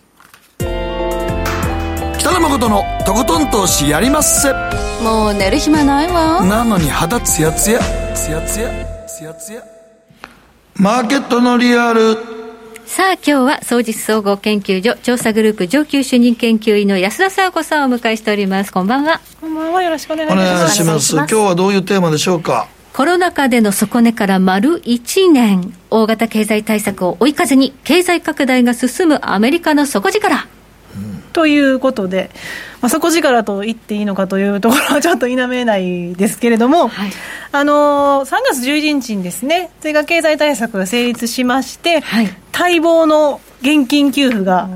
北野誠のとことん投資やりまっせ。もう寝る暇ないわ。なのに肌ツヤツヤ、ツヤツヤ、ツヤツヤ。マーケットのリアル。さあ今日は総実総合研究所調査グループ上級主任研究員の安田沙子さんをお迎えしております。こんばんは。こんばんは。よろしくお願いします。お願いします。今日はどういうテーマでしょうか？コロナ禍での底値から丸1年大型経済対策を追い風に経済拡大が進むアメリカの底力ということで、まあ、底力と言っていいのかというところはちょっと否めないですけれども、はい、あのー、3月11日にですね追加経済対策が成立しまして、はい、待望の現金給付が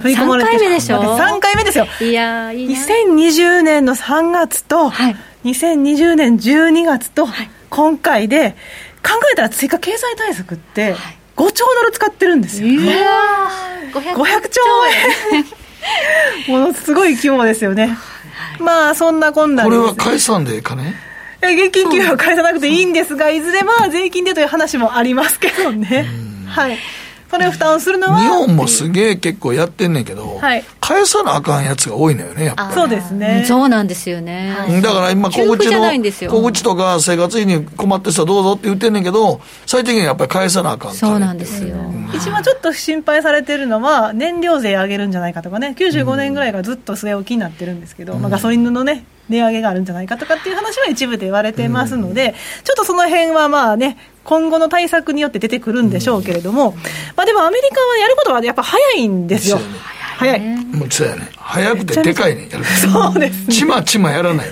振り込まれて3回目でしょ3回目ですよ。いやいい2020年の3月と、はい、2020年12月と、今回で考えたら追加経済対策って、5兆ドル使ってるんですよ、ね、500, 500兆円 ものすごい規模ですよね。まあ、そんなこんなこれは解散で金現金給付は返さなくていいんですが、いずれまあ税金でという話もありますけどね。はい。それを負担するのは日本もすげえ結構やってんねんけど、はい、返さなあかんやつが多いのよねやっぱり。そうですね。そうなんですよね、だから今小口の小口とか生活費に困ってる人はどうぞって言ってんねんけど最低限やっぱり返さなあかんそうなんですよ、一番ちょっと心配されてるのは燃料税上げるんじゃないかとかね。95年ぐらいからずっと据え置きになってるんですけど、まあ、ガソリンのね値上げがあるんじゃないかとかっていう話は一部で言われてますので、ちょっとその辺はまあね今後の対策によって出てくるんでしょうけれども、まあ、でもアメリカはやることはやっぱ早いんですよ。早い。もうそうやね。早くてでかいね。やるそうです、ね。ちまちまやらない。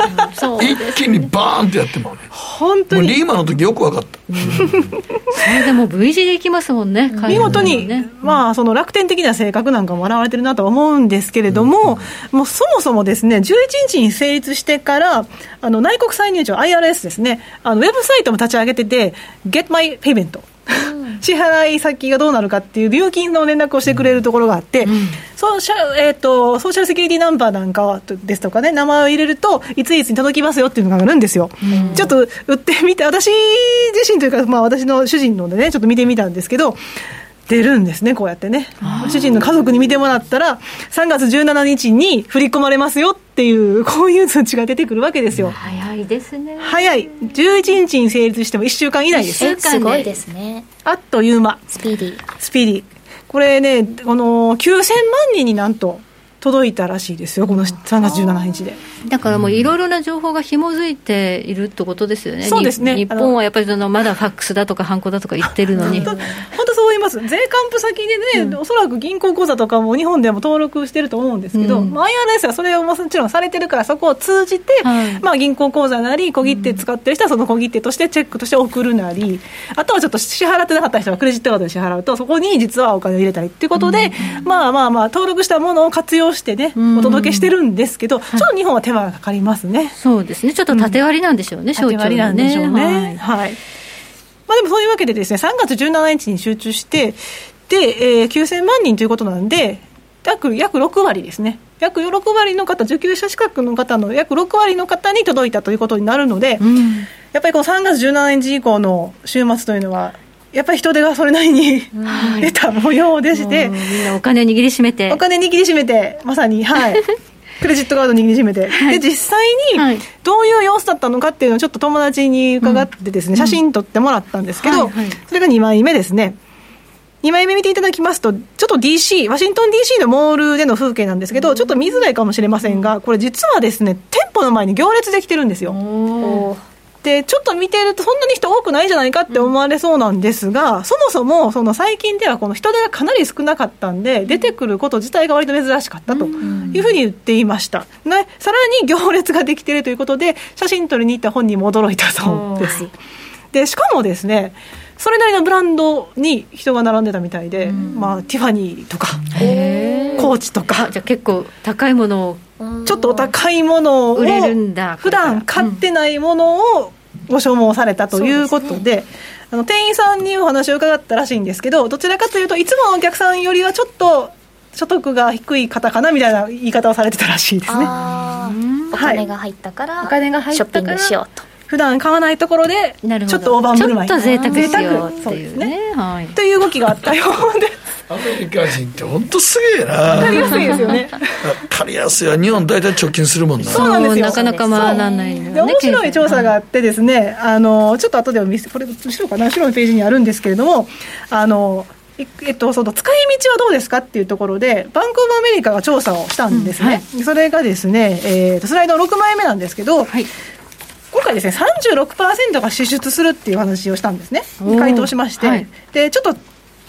一気にバーンってやってもね。本当に。リーマの時よく分かった。それでも V 字でいきますもんね。見事に、まあ、その楽天的な性格なんかも表れてるなと思うんですけれども、もうそもそもですね、11日に成立してから、あの内国歳入庁 IRS ですね、あのウェブサイトも立ち上げてて、Get My Payment。支払い先がどうなるかっていう料金の連絡をしてくれるところがあって、うん、ソーシャえーと、ソーシャルセキュリティナンバーなんかですとかね、名前を入れると、いついつに届きますよっていうのがあるんですよ。うん、ちょっと売ってみて、私自身というか、まあ、私の主人のでね、ちょっと見てみたんですけど、出るんですね、こうやってね。主人の家族に見てもらったら、3月17日に振り込まれますよっていう、こういう通知が出てくるわけですよ。早いですね。早い。11日に成立しても1週間以内です。1週間すごいですね。あっという間。スピーディー。スピーディー。これね、この9000万人になんと、届いたらしいですよ、この3月17日で。だからもういろいろな情報が紐づいているってことですよね、そうですね。日本はやっぱりそのまだファックスだとか、ハンコだとか言ってるのに。本当そう言います、税還付先でね、うん、おそらく銀行口座とかも日本でも登録してると思うんですけど、うん、まあ、IRS はそれをもちろんされてるから、そこを通じて、はい、まあ、銀行口座なり、小切手使ってる人はその小切手としてチェックとして送るなり、あとはちょっと支払ってなかった人はクレジットカードで支払うと、そこに実はお金を入れたりっていうことで、うん、まあまあまあ、登録したものを活用してね、お届けしてるんですけど、ちょっと日本は手間がかかりますね。そうですね。ちょっと縦割りなんでしょうね、縦割りなんでしょうね。はい。まあでもそういうわけでですね、3月17日に集中して、で、えー、9000万人ということなんで、約約6割ですね。約6割の方、受給者資格の方の約6割の方に届いたということになるので、うん、やっぱりこの3月17日以降の週末というのは、やっぱり人手がそれなりに、出た模様でして、みんなお金握りしめて。お金握りしめて、まさに、はい。クレジットカード握りしめて、はい、で実際にどういう様子だったのかっていうのをちょっと友達に伺ってですね、うん、写真撮ってもらったんですけど、はいはい、それが2枚目ですね。2枚目見ていただきますと、ちょっと DC、ワシントン DC のモールでの風景なんですけど、ちょっと見づらいかもしれませんが、これ実はですね、店舗の前に行列できてるんですよ。でちょっと見てると、そんなに人多くないんじゃないかって思われそうなんですが、うん、そもそもその最近ではこの人手がかなり少なかったんで、出てくること自体が割と珍しかったというふうに言っていました、ね、さらに行列ができているということで、写真撮りに行った本人も驚いたそうです。でしかもですねそれなりのブランドに人が並んでたみたいで、まあ、ティファニーとかコーチとか。じゃあ結構高いものをちょっとお高いものを売れるんだ普段買ってないものをご所望されたということで、ね、あの店員さんにお話を伺ったらしいんですけどどちらかというといつものお客さんよりはちょっと所得が低い方かなみたいな言い方をされてたらしいですね。お金が入ったから、お金が入ったからショッピングしようと。普段買わないところでちょっと大盤振る舞い。ちょっと贅沢しようっていうね、はい、という動きがあったようで。すアメリカ人って本当すげえな。分かりやすいですよね。分かりやすいわ日本大体貯金するもんな。そうなんですよ。なかなか回らないの、ね、面白い調査があってですねあのちょっと後で見せこれ後ろかな？後ろのページにあるんですけれどもあのえっと、その使い道はどうですかっていうところで、バンクオブアメリカが調査をしたんですね、うんはい、それがですね、えー、スライド6枚目なんですけど、はい、今回ですね、36%が支出するっていう話をしたんですね、回答しまして、はい、でちょっと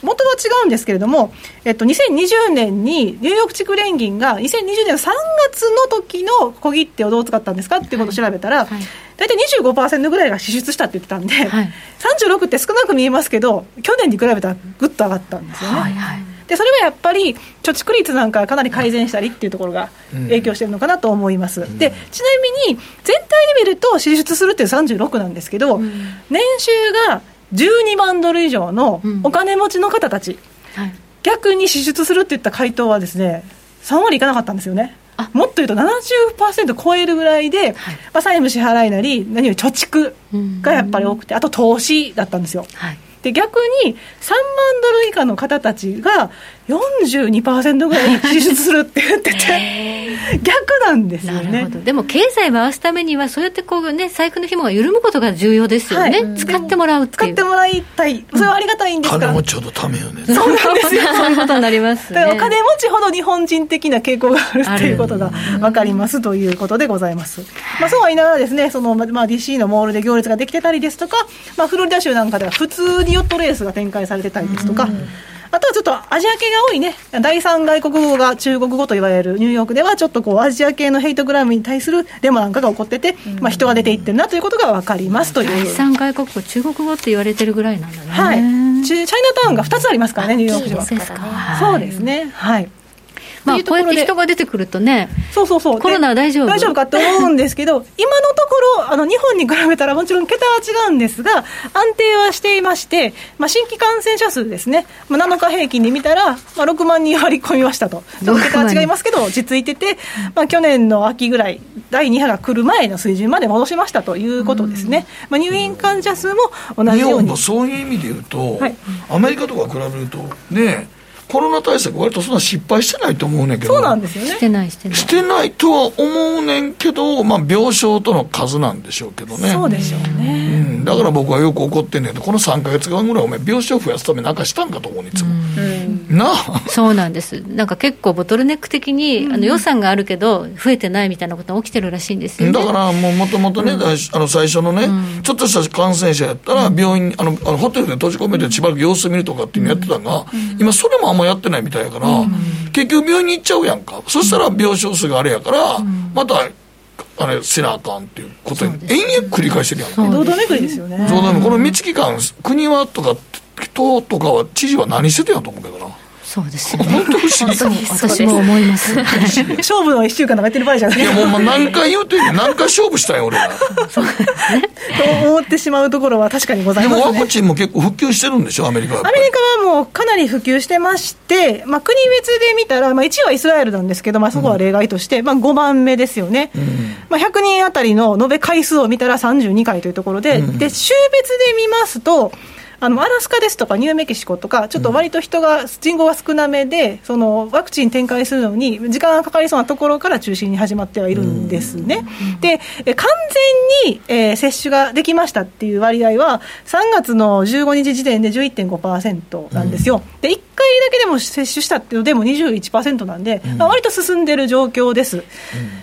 元は違うんですけれども、えっと、2020年にニューヨーク地区連銀が2020年の3月の時の小切手をどう使ったんですかっていうことを調べたら、はい、大体25%ぐらいが支出したって言ってたんで、はい、36って少なく見えますけど、去年に比べたらぐっと上がったんですよね。はいはいでそれはやっぱり貯蓄率なんかかなり改善したりっていうところが影響してるのかなと思います、うん、でちなみに全体で見ると支出するっていう36なんですけど、うん、年収が12万ドル以上のお金持ちの方たち、うんはい、逆に支出するっていった回答はですね3割いかなかったんですよね。もっと言うと70%超えるぐらいで、はい、まあ、債務支払いなり何より貯蓄がやっぱり多くて、あと投資だったんですよ、はいで逆に3万ドル以下の方たちが42%ぐらい支出するって言ってて。逆なんですよね。でも経済回すためにはそうやってこうね財布の紐が緩むことが重要ですよね、はい、使ってもらう使ってもらいたい。それはありがたいんですか？ら、金持ちほどためよね。そうなんですよ。そういうことになります、ね、お金持ちほど日本人的な傾向があるっていうことが分かりますということでございます、まあ、そうは言いながらですねその、まあ、DC のモールで行列ができてたりですとか、まあ、フロリダ州なんかでは普通にヨットレースが展開されてたりですとか、あとはちょっとアジア系が多いね、第三外国語が中国語と言われるニューヨークでは、ちょっとこうアジア系のヘイトグラムに対するデモなんかが起こってて、まあ、人が出ていってるなということが分かりますという。第三外国語、中国語って言われてるぐらいなんだね。はい。チャイナタウンが2つありますからね、ニューヨークでは。そうですね。はい。まあ、こうやって人が出てくるとね、そうそうそう、コロナは大丈夫。大丈夫かと思うんですけど、今のところ、あの日本に比べたらもちろん桁は違うんですが、安定はしていまして、まあ、新規感染者数ですね、まあ、7日平均で見たら、まあ、6万人割り込みましたと、ちょっと桁は違いますけど、落ち着いてて、まあ、去年の秋ぐらい、第2波が来る前の水準まで戻しましたということですね、まあ、入院患者数も同じように。日本もそういう意味で言うと、はい、アメリカとか比べると、ね、コロナ対策、割とそんな失敗してないと思うねんけど、そうなんですよね。してないしてない。してないとは思うねんけど、まあ、病床との数なんでしょうけどね、そうでしょうね、うん、だから僕はよく怒ってんねん。この3か月間ぐらい、お前、病床増やすためになんかしたんかと思ういつも。なあ。そうなんです、なんか結構、ボトルネック的に、あの予算があるけど、増えてないみたいなことが起きてるらしいんですよ、ね、だからもう、もともとね、うん、あの最初のね、うん、ちょっとした感染者やったら、病院、あのあのホテルで閉じ込めてしばらく様子見るとかっていうのやってたが、今、それもあんまやってないみたいやから。結局病院に行っちゃうやんか、そしたら病床数があれやから、またあれせなあかんっていうことに延々繰り返してるやんか。堂々巡りですよね。この道期間、国はとか、党とかは、知事は何しててやと思うけどな。そうですよね。本当不思議。私も思います。勝負の一週間とかやってる場合じゃない。いやもう何回言うてんね 何回勝負したんよ、俺は。そうですね。と思ってしまうところは確かにございます、ね、ワクチンも結構普及してるんでしょ、アメリカは。アメリカはもうかなり普及してまして、まあ国別で見たら、まあ1位はイスラエルなんですけど、まあそこは例外として、うん、まあ5番目ですよね。うん、まあ100人あたりの延べ回数を見たら32回というところで、うん、で、週別で見ますと、あのアラスカですとかニューメキシコとか、ちょっと割と人が、人口が少なめで、そのワクチン展開するのに時間がかかりそうなところから中心に始まってはいるんですね。で、完全に、えー、接種ができましたっていう割合は、3月の15日時点で11.5%なんですよ。で、1回だけでも接種したっていうのでも21%なんで、まあ、割と進んでる状況です。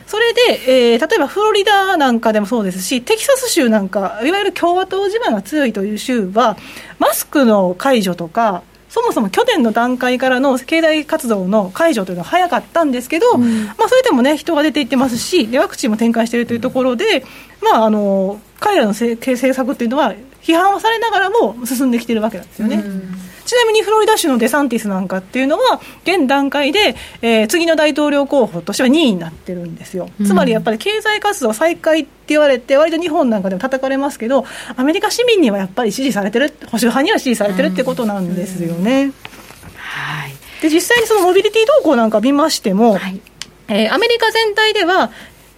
それで、えー、例えばフロリダなんかでもそうですし、テキサス州なんか、いわゆる共和党地盤が強いという州は、マスクの解除とか、そもそも去年の段階からの経済活動の解除というのは早かったんですけど、うん、まあ、それでもね、人が出ていってますし、でワクチンも展開しているというところで、まあ、あの彼らの政策っていうのは、批判はされながらも進んできてるわけなんですよね。うんちなみにフロリダ州のデサンティスなんかっていうのは、現段階で、えー、次の大統領候補としては2位になってるんですよ。つまりやっぱり経済活動再開って言われて、割と日本なんかでも叩かれますけど、アメリカ市民にはやっぱり支持されてる、保守派には支持されてるってことなんですよね。はい、で実際にそのモビリティ動向なんか見ましても、はい、えー、アメリカ全体では、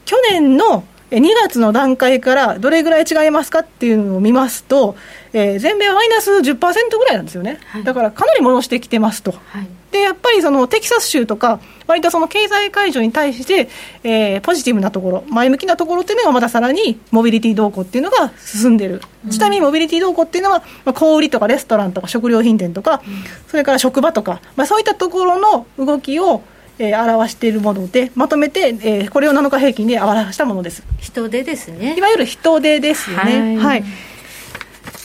去年の2月の段階からどれぐらい違いますかっていうのを見ますと、えー、全米はマイナス10%ぐらいなんですよね、はい、だからかなり戻してきてますと。はい、でやっぱりそのテキサス州とか、割とその経済解除に対して、えー、ポジティブなところ、前向きなところっていうのが、まださらにモビリティ動向っていうのが進んでる、うん、ちなみにモビリティ動向っていうのは、まあ、小売とかレストランとか食料品店とか、うん、それから職場とか、まあ、そういったところの動きを、えー、表しているもので、まとめて、えー、これを7日平均で表したものです。人手ですね。いわゆる人手ですよね。はい、はい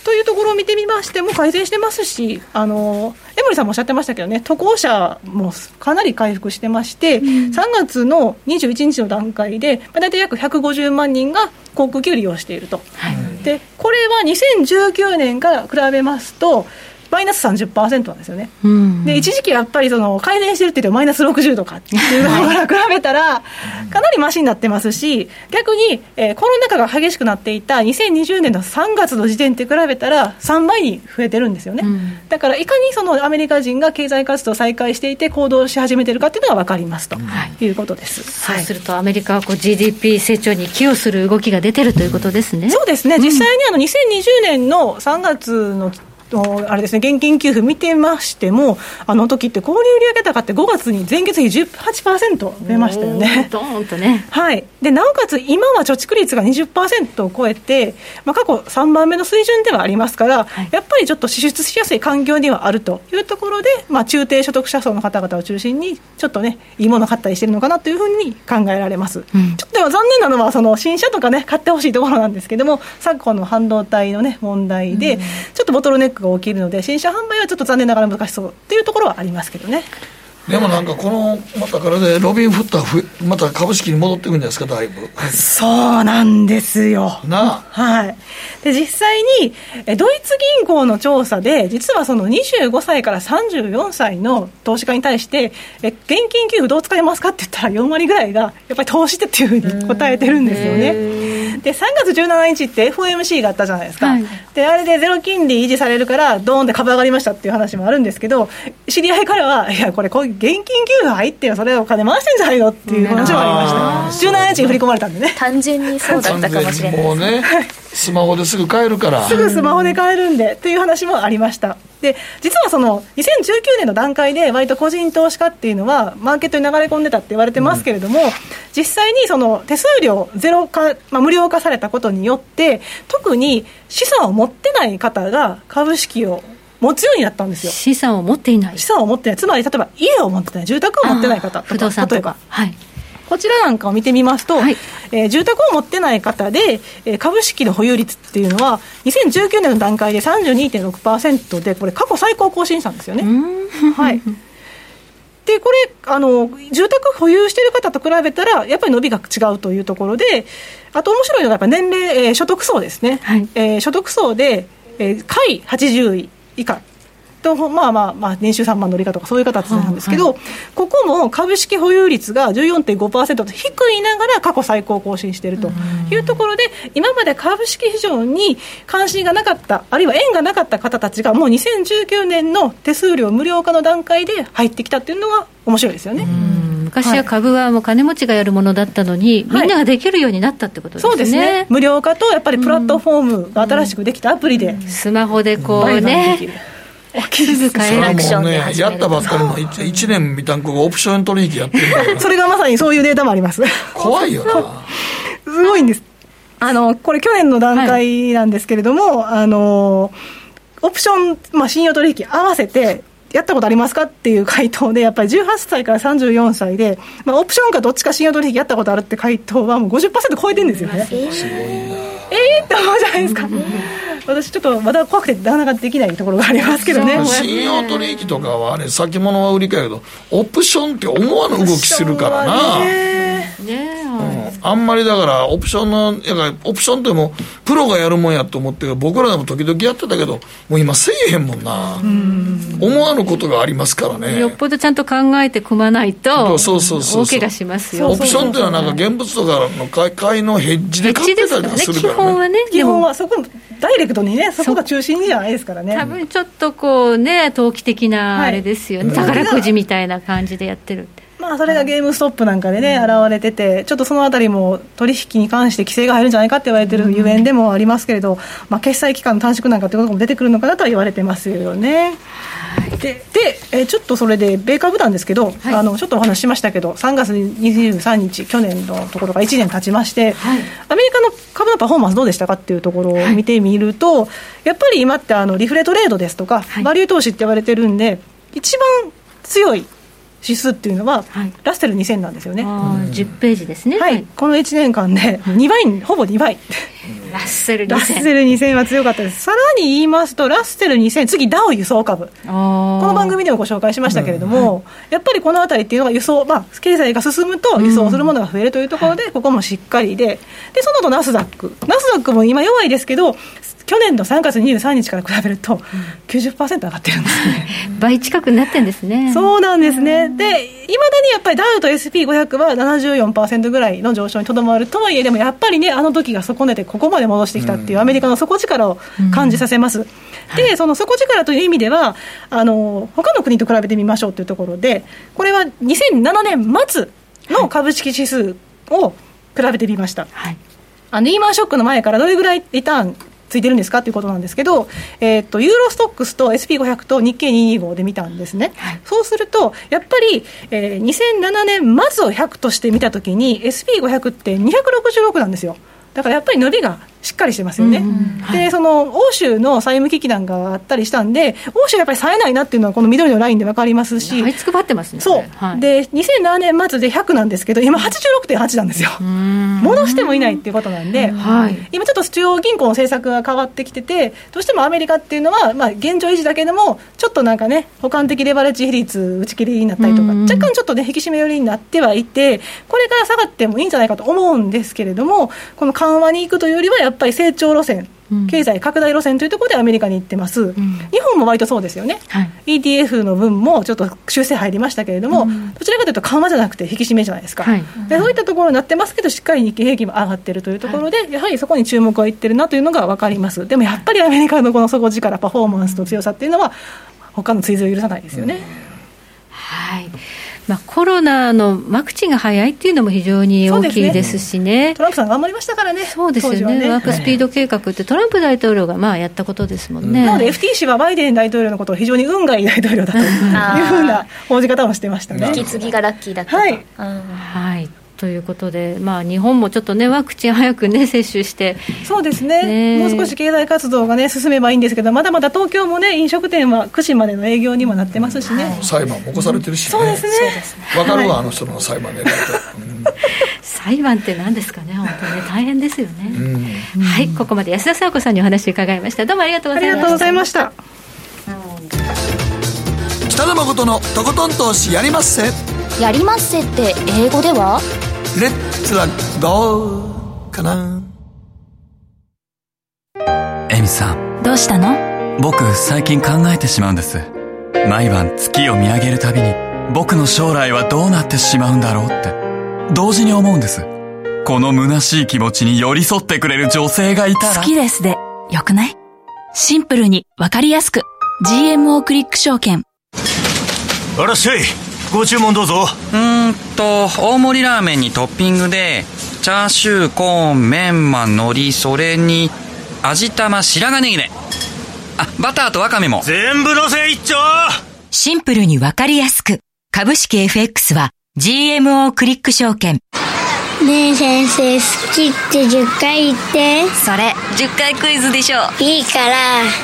というところを見てみましても改善してますし、あの江森さんもおっしゃってましたけどね、渡航者もかなり回復してまして、うん、3月の21日の段階で、まあ、大体約150万人が航空機を利用していると、はい、でこれは2019年から比べますと、マイナス30%なんですよね、うん、で一時期やっぱりその改善してるって言ってマイナス60とかっていうのから比べたら、かなりましになってますし、逆に、えー、コロナ禍が激しくなっていた2020年の3月の時点って比べたら、3倍に増えてるんですよね、うん、だからいかにそのアメリカ人が経済活動を再開していて、行動し始めてるかっていうのが分かりますということです、はい、そうすると、アメリカはこう GDP 成長に寄与する動きが出てるということですね。そうですね、実際にあの2020年の3月のあれですね、現金給付見てましても、あの時って小売売上高って5月に前月比18%増えましたよね。ドーンとね。はい。で、なおかつ今は貯蓄率が20%を超えて、まあ、過去3番目の水準ではありますから、はい、やっぱりちょっと支出しやすい環境にはあるというところで、まあ、中低所得者層の方々を中心に、ちょっとね、いいもの買ったりしてるのかなというふうに考えられます。うん、ちょっと残念なのは、その新車とかね、買ってほしいところなんですけども、昨今の半導体のね、問題で、ちょっとボトルネックが起きるので、新車販売はちょっと残念ながら難しそうっていうところはありますけどね。でもなんかこのまたからでロビン・フッターまた株式に戻っていくんじゃないですかだいぶ。そうなんですよ。なはい。で実際にドイツ銀行の調査で実はその25歳から34歳の投資家に対してえ現金給付どう使いますかって言ったら4割ぐらいがやっぱり投資ってっていうふうに答えてるんですよね。で3月17日って FOMC があったじゃないですか、はい、であれでゼロ金利維持されるからドーンって株上がりましたっていう話もあるんですけど知り合いからはいやこれこういう現金給付入ってよそれお金回してんじゃないのっていう話もありました。17日に振り込まれたんでね。単純にそうだったかもしれない。もうね。スマホですぐ買えるから。すぐスマホで買えるんでっていう話もありました。で実はその2019年の段階で割と個人投資家っていうのはマーケットに流れ込んでたって言われてますけれども、うん、実際にその手数料ゼロ化、まあ、無料化されたことによって特に資産を持ってない方が株式を持つようになったんですよ。資産を持っていない。資産を持ってない。つまり例えば家を持ってない。住宅を持ってない方とか不動産とか。はい。こちらなんかを見てみますと、はい、えー、住宅を持ってない方で、えー、株式の保有率っていうのは、2019年の段階で32.6%で、これ、過去最高更新したんですよね。はい、でこれあの、住宅保有している方と比べたら、やっぱり伸びが違うというところで、あと面白いのが、やっぱ年齢、えー、所得層ですね、はい、えー、所得層で、えー、下位80位以下。とまあまあまあ年収3万のりかとかそういう形なんですけど、はい、ここも株式保有率が14.5%と低いながら過去最高更新しているというところで今まで株式市場に関心がなかったあるいは縁がなかった方たちがもう2019年の手数料無料化の段階で入ってきたっていうのが面白いですよね。昔は株はもう金持ちがやるものだったのに、はい、みんなができるようになったってことですね。そうですね。無料化と、やっぱりプラットフォームが新しくできたアプリで。うん、スマホでこうね。すぐ買えるアクションで、ね、やったばっかりの 1, 1年みたんこがオプション取引やってる それがまさにそういうデータもあります。怖いよな。すごいんです。あの、これ去年の段階なんですけれども、はい、あの、オプション、まあ、信用取引合わせて、やったことありますかっていう回答で、やっぱり18歳から34歳で、まあ、オプションかどっちか信用取引やったことあるって回答はもう50%超えてるんですよね。えー、えー、って思うじゃないですか。私ちょっとまだ怖くてなかなかできないところがありますけどね。信用取引とかはあれ先物は売り買いけどオプションって思わぬ動きするからな。ねね、うん、あんまりだからオプションのやオプションってもプロがやるもんやと思って僕らでも時々やってたけどもう今せえへんもんな。思わぬことがありますからね。よっぽどちゃんと考えて組まないとそうそうそう大怪我しますよ。オプションっていうのはなんか現物とかの買い買いのヘッジで買ってたりとかするから、ね、基本はね基本はそこダイレクトにねそこが中心じゃないですからね。多分ちょっとこうね投機的なあれですよね、はい、宝くじみたいな感じでやってるまあ、それがゲームストップなんかでね、現れてて、ちょっとそのあたりも取引に関して規制が入るんじゃないかって言われてるゆえんでもありますけれど、まあ、決済期間の短縮なんかということも出てくるのかなとは言われてますよね。でで、えー、ちょっとそれで、米株なんですけど、はい、あのちょっとお話ししましたけど、3月23日、去年のところが1年経ちまして、はい、アメリカの株のパフォーマンスどうでしたかっていうところを見てみると、はい、やっぱり今ってあのリフレトレードですとか、バリュー投資って言われてるんで、一番強い指数っていうのは、はい、ラッセル2000なんですよね。10ページですね。はい。この1年間で2倍、ほぼ2倍。ラッセル2000。ラッセル2000は強かったです。さらに言いますと、ラッセル2000、次、ダウ輸送株。この番組でもご紹介しましたけれども、うんはい、やっぱりこのあたりっていうのが輸送、まあ、経済が進むと輸送するものが増えるというところで、ここもしっかりで、で、その後ナスダック。ナスダックも今弱いですけど、去年の3月23日から比べると90%上がってるんですね、倍近くなってんですね。そうなんですね。でいまだにやっぱりダウと SP500 は74%ぐらいの上昇にとどまるとはいえでもやっぱりねあの時が損ねてここまで戻してきたっていうアメリカの底力を感じさせます、でその底力という意味ではあの他の国と比べてみましょうというところでこれは2007年末の株式指数を比べてみました、はい、あのリーマンショックの前からどれぐらいリターンついてるんですか？ということなんですけど、えーと、ユーロストックスと SP500 と日経225で見たんですね、はい、そうすると、やっぱり、えー、2007年末を100として見たときに、SP500 って266なんですよ。だからやっぱり伸びがしっかりしてますよね、はい、でその欧州の債務危機なんかがあったりしたんで、欧州やっぱり冴えないなっていうのは、この緑のラインで分かりますし、はいつくばってますね、そう、はい、で2007年末で100なんですけど、今、86.8なんですよ、戻してもいないっていうことなんで、はい、今ちょっと中央銀行の政策が変わってきてて、どうしてもアメリカっていうのは、まあ、現状維持だけでも、ちょっとなんかね、補完的レバレッジ比率打ち切りになったりとか、若干ちょっとね、引き締め寄りになってはいて、これから下がってもいいんじゃないかと思うんですけれども、この緩和に行くというよりは、やっぱり成長路線、経済拡大路線というところでアメリカに行ってます、うん、日本も割とそうですよね、はい、ETF の分もちょっと修正入りましたけれども、うん、どちらかというと緩和じゃなくて引き締めじゃないですか、はい、でそういったところになってますけど、しっかり日経平均も上がってるというところで、はい、やはりそこに注目はいってるなというのが分かります、でもやっぱりアメリカのこの底力、パフォーマンスと強さっていうのは、他の追随を許さないですよね。はいまあ、コロナのワクチンが早いっていうのも非常に大きいですしね、ねトランプさん頑張りましたからね、そうですよね、ね。ワークスピード計画ってトランプ大統領がまあやったことですもんね。なので、FT 氏はバイデン大統領のことを非常に運がいい大統領だというふうな報じ方もしてましたね。引き継ぎがラッキーだったと。はい、はいということで、まあ、日本もちょっとね、ワクチン早くね、接種して、そうですね、ねもう少し経済活動がね、進めばいいんですけど、まだまだ東京もね、飲食店は9時までの営業にもなってますしね、裁判も起こされてるし、ね、そうですね、分かるわ、あの人の裁判で、裁判って何ですかね、本当ね、大変ですよね。はい、ここまで安田佐和子さんにお話伺いました。どうもありがとうございました。ありがとうございました。北野誠のとことん投資やりまっせ。やりまっせって英語では？レッツはゴーかな。エミさん。どうしたの？僕最近考えてしまうんです。毎晩月を見上げるたびに僕の将来はどうなってしまうんだろうって。同時に思うんです。この虚しい気持ちに寄り添ってくれる女性がいたら。好きですでよくない？シンプルにわかりやすく。GMO クリック証券。いらっしゃいご注文どうぞ。うんうんと大盛りラーメンにトッピングでチャーシューコーンメンマ海苔それに味玉白髪ネギねあバターとワカメも。全部のせ一丁。シンプルにわかりやすく。株式 FX は GMO クリック証券。ねえ先生好きって10回言って。それ10回クイズでしょ。いいから。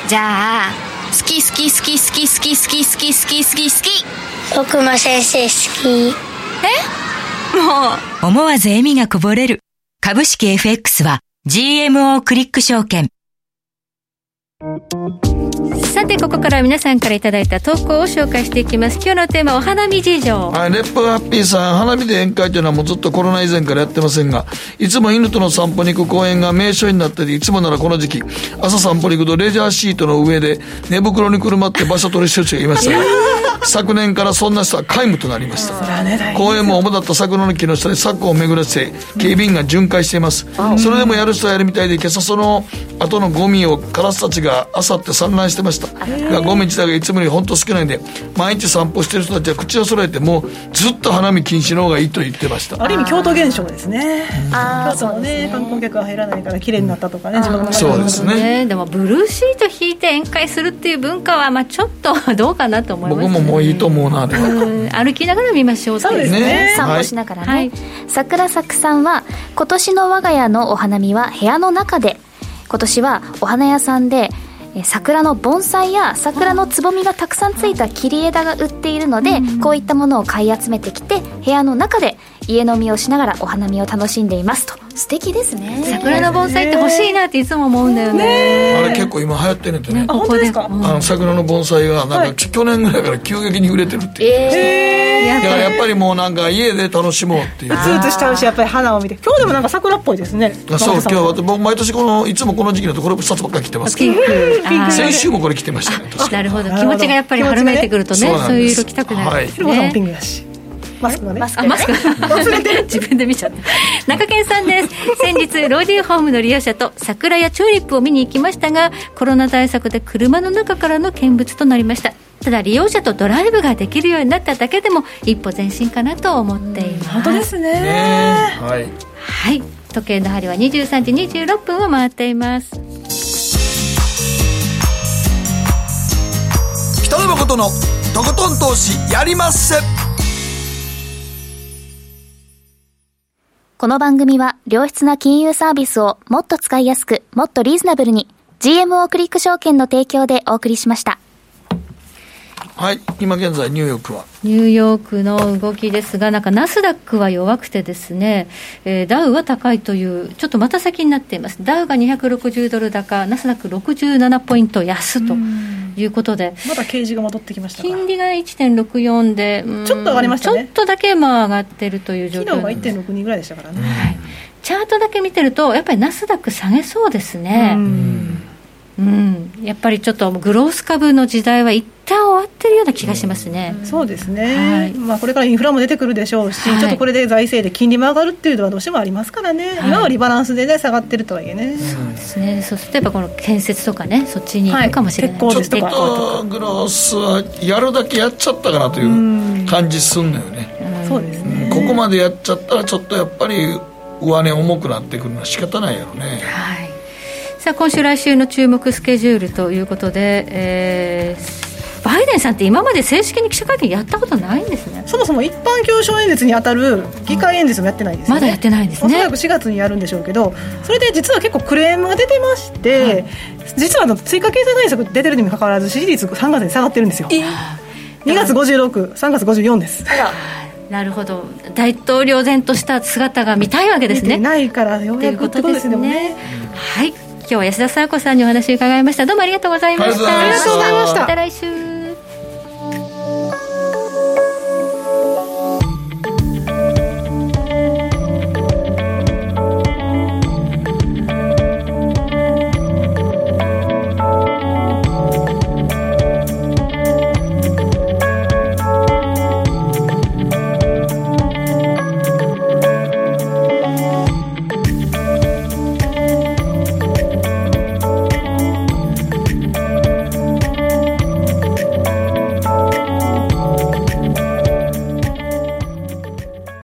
じゃあ好き好き好き好き好き好き好き好き好き好き僕も先生好き。え？もう。思わず笑みがこぼれる。株式 FX は GMO クリック証券さてここから皆さんからいただいた投稿を紹介していきます。今日のテーマお花見事情。はいレップハッピーさん花見で宴会というのはもうずっとコロナ以前からやってませんがいつも犬との散歩に行く公園が名所になってていつもならこの時期朝散歩に行くとレジャーシートの上で寝袋にくるまって場所取りしてる人がいましたが昨年からそんな人は皆無となりました公園も主だった桜の木の下で柵を巡らせ警備員が巡回しています。それでもやる人はやるみたいで今朝その後のゴミをカラスたちがあさって散乱してましたがゴミ自体がいつもより本当少ないんで毎日散歩してる人たちは口を揃えてもうずっと花見禁止の方がいいと言ってました。ある意味京都現象ですね。京都もね観光客が入らないから綺麗になったとかねそうですね。でもブルーシート引いて宴会するっていう文化はまあちょっとどうかなと思います、僕ももういいと思うなで歩きながら見ましょうそうですね。散歩しながらね、はい、桜咲さんは今年の我が家のお花見は部屋の中で。今年はお花屋さんで桜の盆栽や桜のつぼみがたくさんついた切り枝が売っているので、うん、こういったものを買い集めてきて部屋の中で家飲みをしながらお花見を楽しんでいますと素敵ですね。桜の盆栽って欲しいなっていつも思うんだよね。あれ結構今流行ってるんでね。あ本当ですか、あの桜の盆栽がなんか、はい、去年ぐらいから急激に売れてるっていう、えー、だからやっぱりもうなんか家で楽しもうっていう。うつうつしちゃうしやっぱり花を見て。今日でもなんか桜っぽいですね。あそう今日は僕毎年このいつもこの時期のところ2つばっかり着てます。けど先週もこれ着てましたねなるほど。気持ちがやっぱり春めいてくるとねそういう色着たくなるんですね、はい、ピンクだしマスクがね。マスク、ね、マスク忘れて自分で見ちゃった。中堅さんです。先日、ローディーホームの利用者と桜やチューリップを見に行きましたが、コロナ対策で車の中からの見物となりました。ただ利用者とドライブができるようになっただけでも一歩前進かなと思っています。本当ですね。ねはい。はい。時計の針は23時26分を回っています。北野誠のとことん投資やりまっせ。この番組は良質な金融サービスをもっと使いやすく、もっとリーズナブルに GMO クリック証券の提供でお送りしました。はい、今現在、ニューヨークは？ニューヨークの動きですが、なんかナスダックは弱くてですね、えー、ダウは高いという、ちょっとまた先になっています、ダウが260ドル高、ナスダック67ポイント安ということで、まだ刑事が戻ってきました金利が1.64で、ちょっと上がりましたね、ちょっとだけまあ上がってるという状況昨日が1.62ぐらいでしたからね、はい、チャートだけ見てると、やっぱりナスダック下げそうですね。うん。うん、やっぱりちょっとグロース株の時代は一旦終わってるような気がしますね、うん、そうですね、はい、まあ、これからインフラも出てくるでしょうし、はい、ちょっとこれで財政で金利も上がるっていうのはどうしてもありますからね、はい、今はリバランスで、ね、下がってるとはいえね、そうですね、そうするとやっぱこの建設とかね、そっちに行くかもしれない、はい、ちょっとグロースはやるだけやっちゃったかなという感じすんのよね、そうですね、ここまでやっちゃったら、ちょっとやっぱり上値重くなってくるのは仕方ないやろね。はいさあ今週来週の注目スケジュールということで、えー、バイデンさんって今まで正式に記者会見やったことないんですね。そもそも一般教書演説に当たる議会演説もやってないです、ね、まだやってないですね。おそらく4月にやるんでしょうけどそれで実は結構クレームが出てまして、はい、実はの追加経済対策出てるにもかかわらず支持率3月に下がってるんですよ、えー、2月563月54です。なるほど。大統領前とした姿が見たいわけですね。ないからよ。うやくってことですね、はい今日は安田沙子さんにお話を伺いました。どうもありがとうございました。ありがとうございました。また来週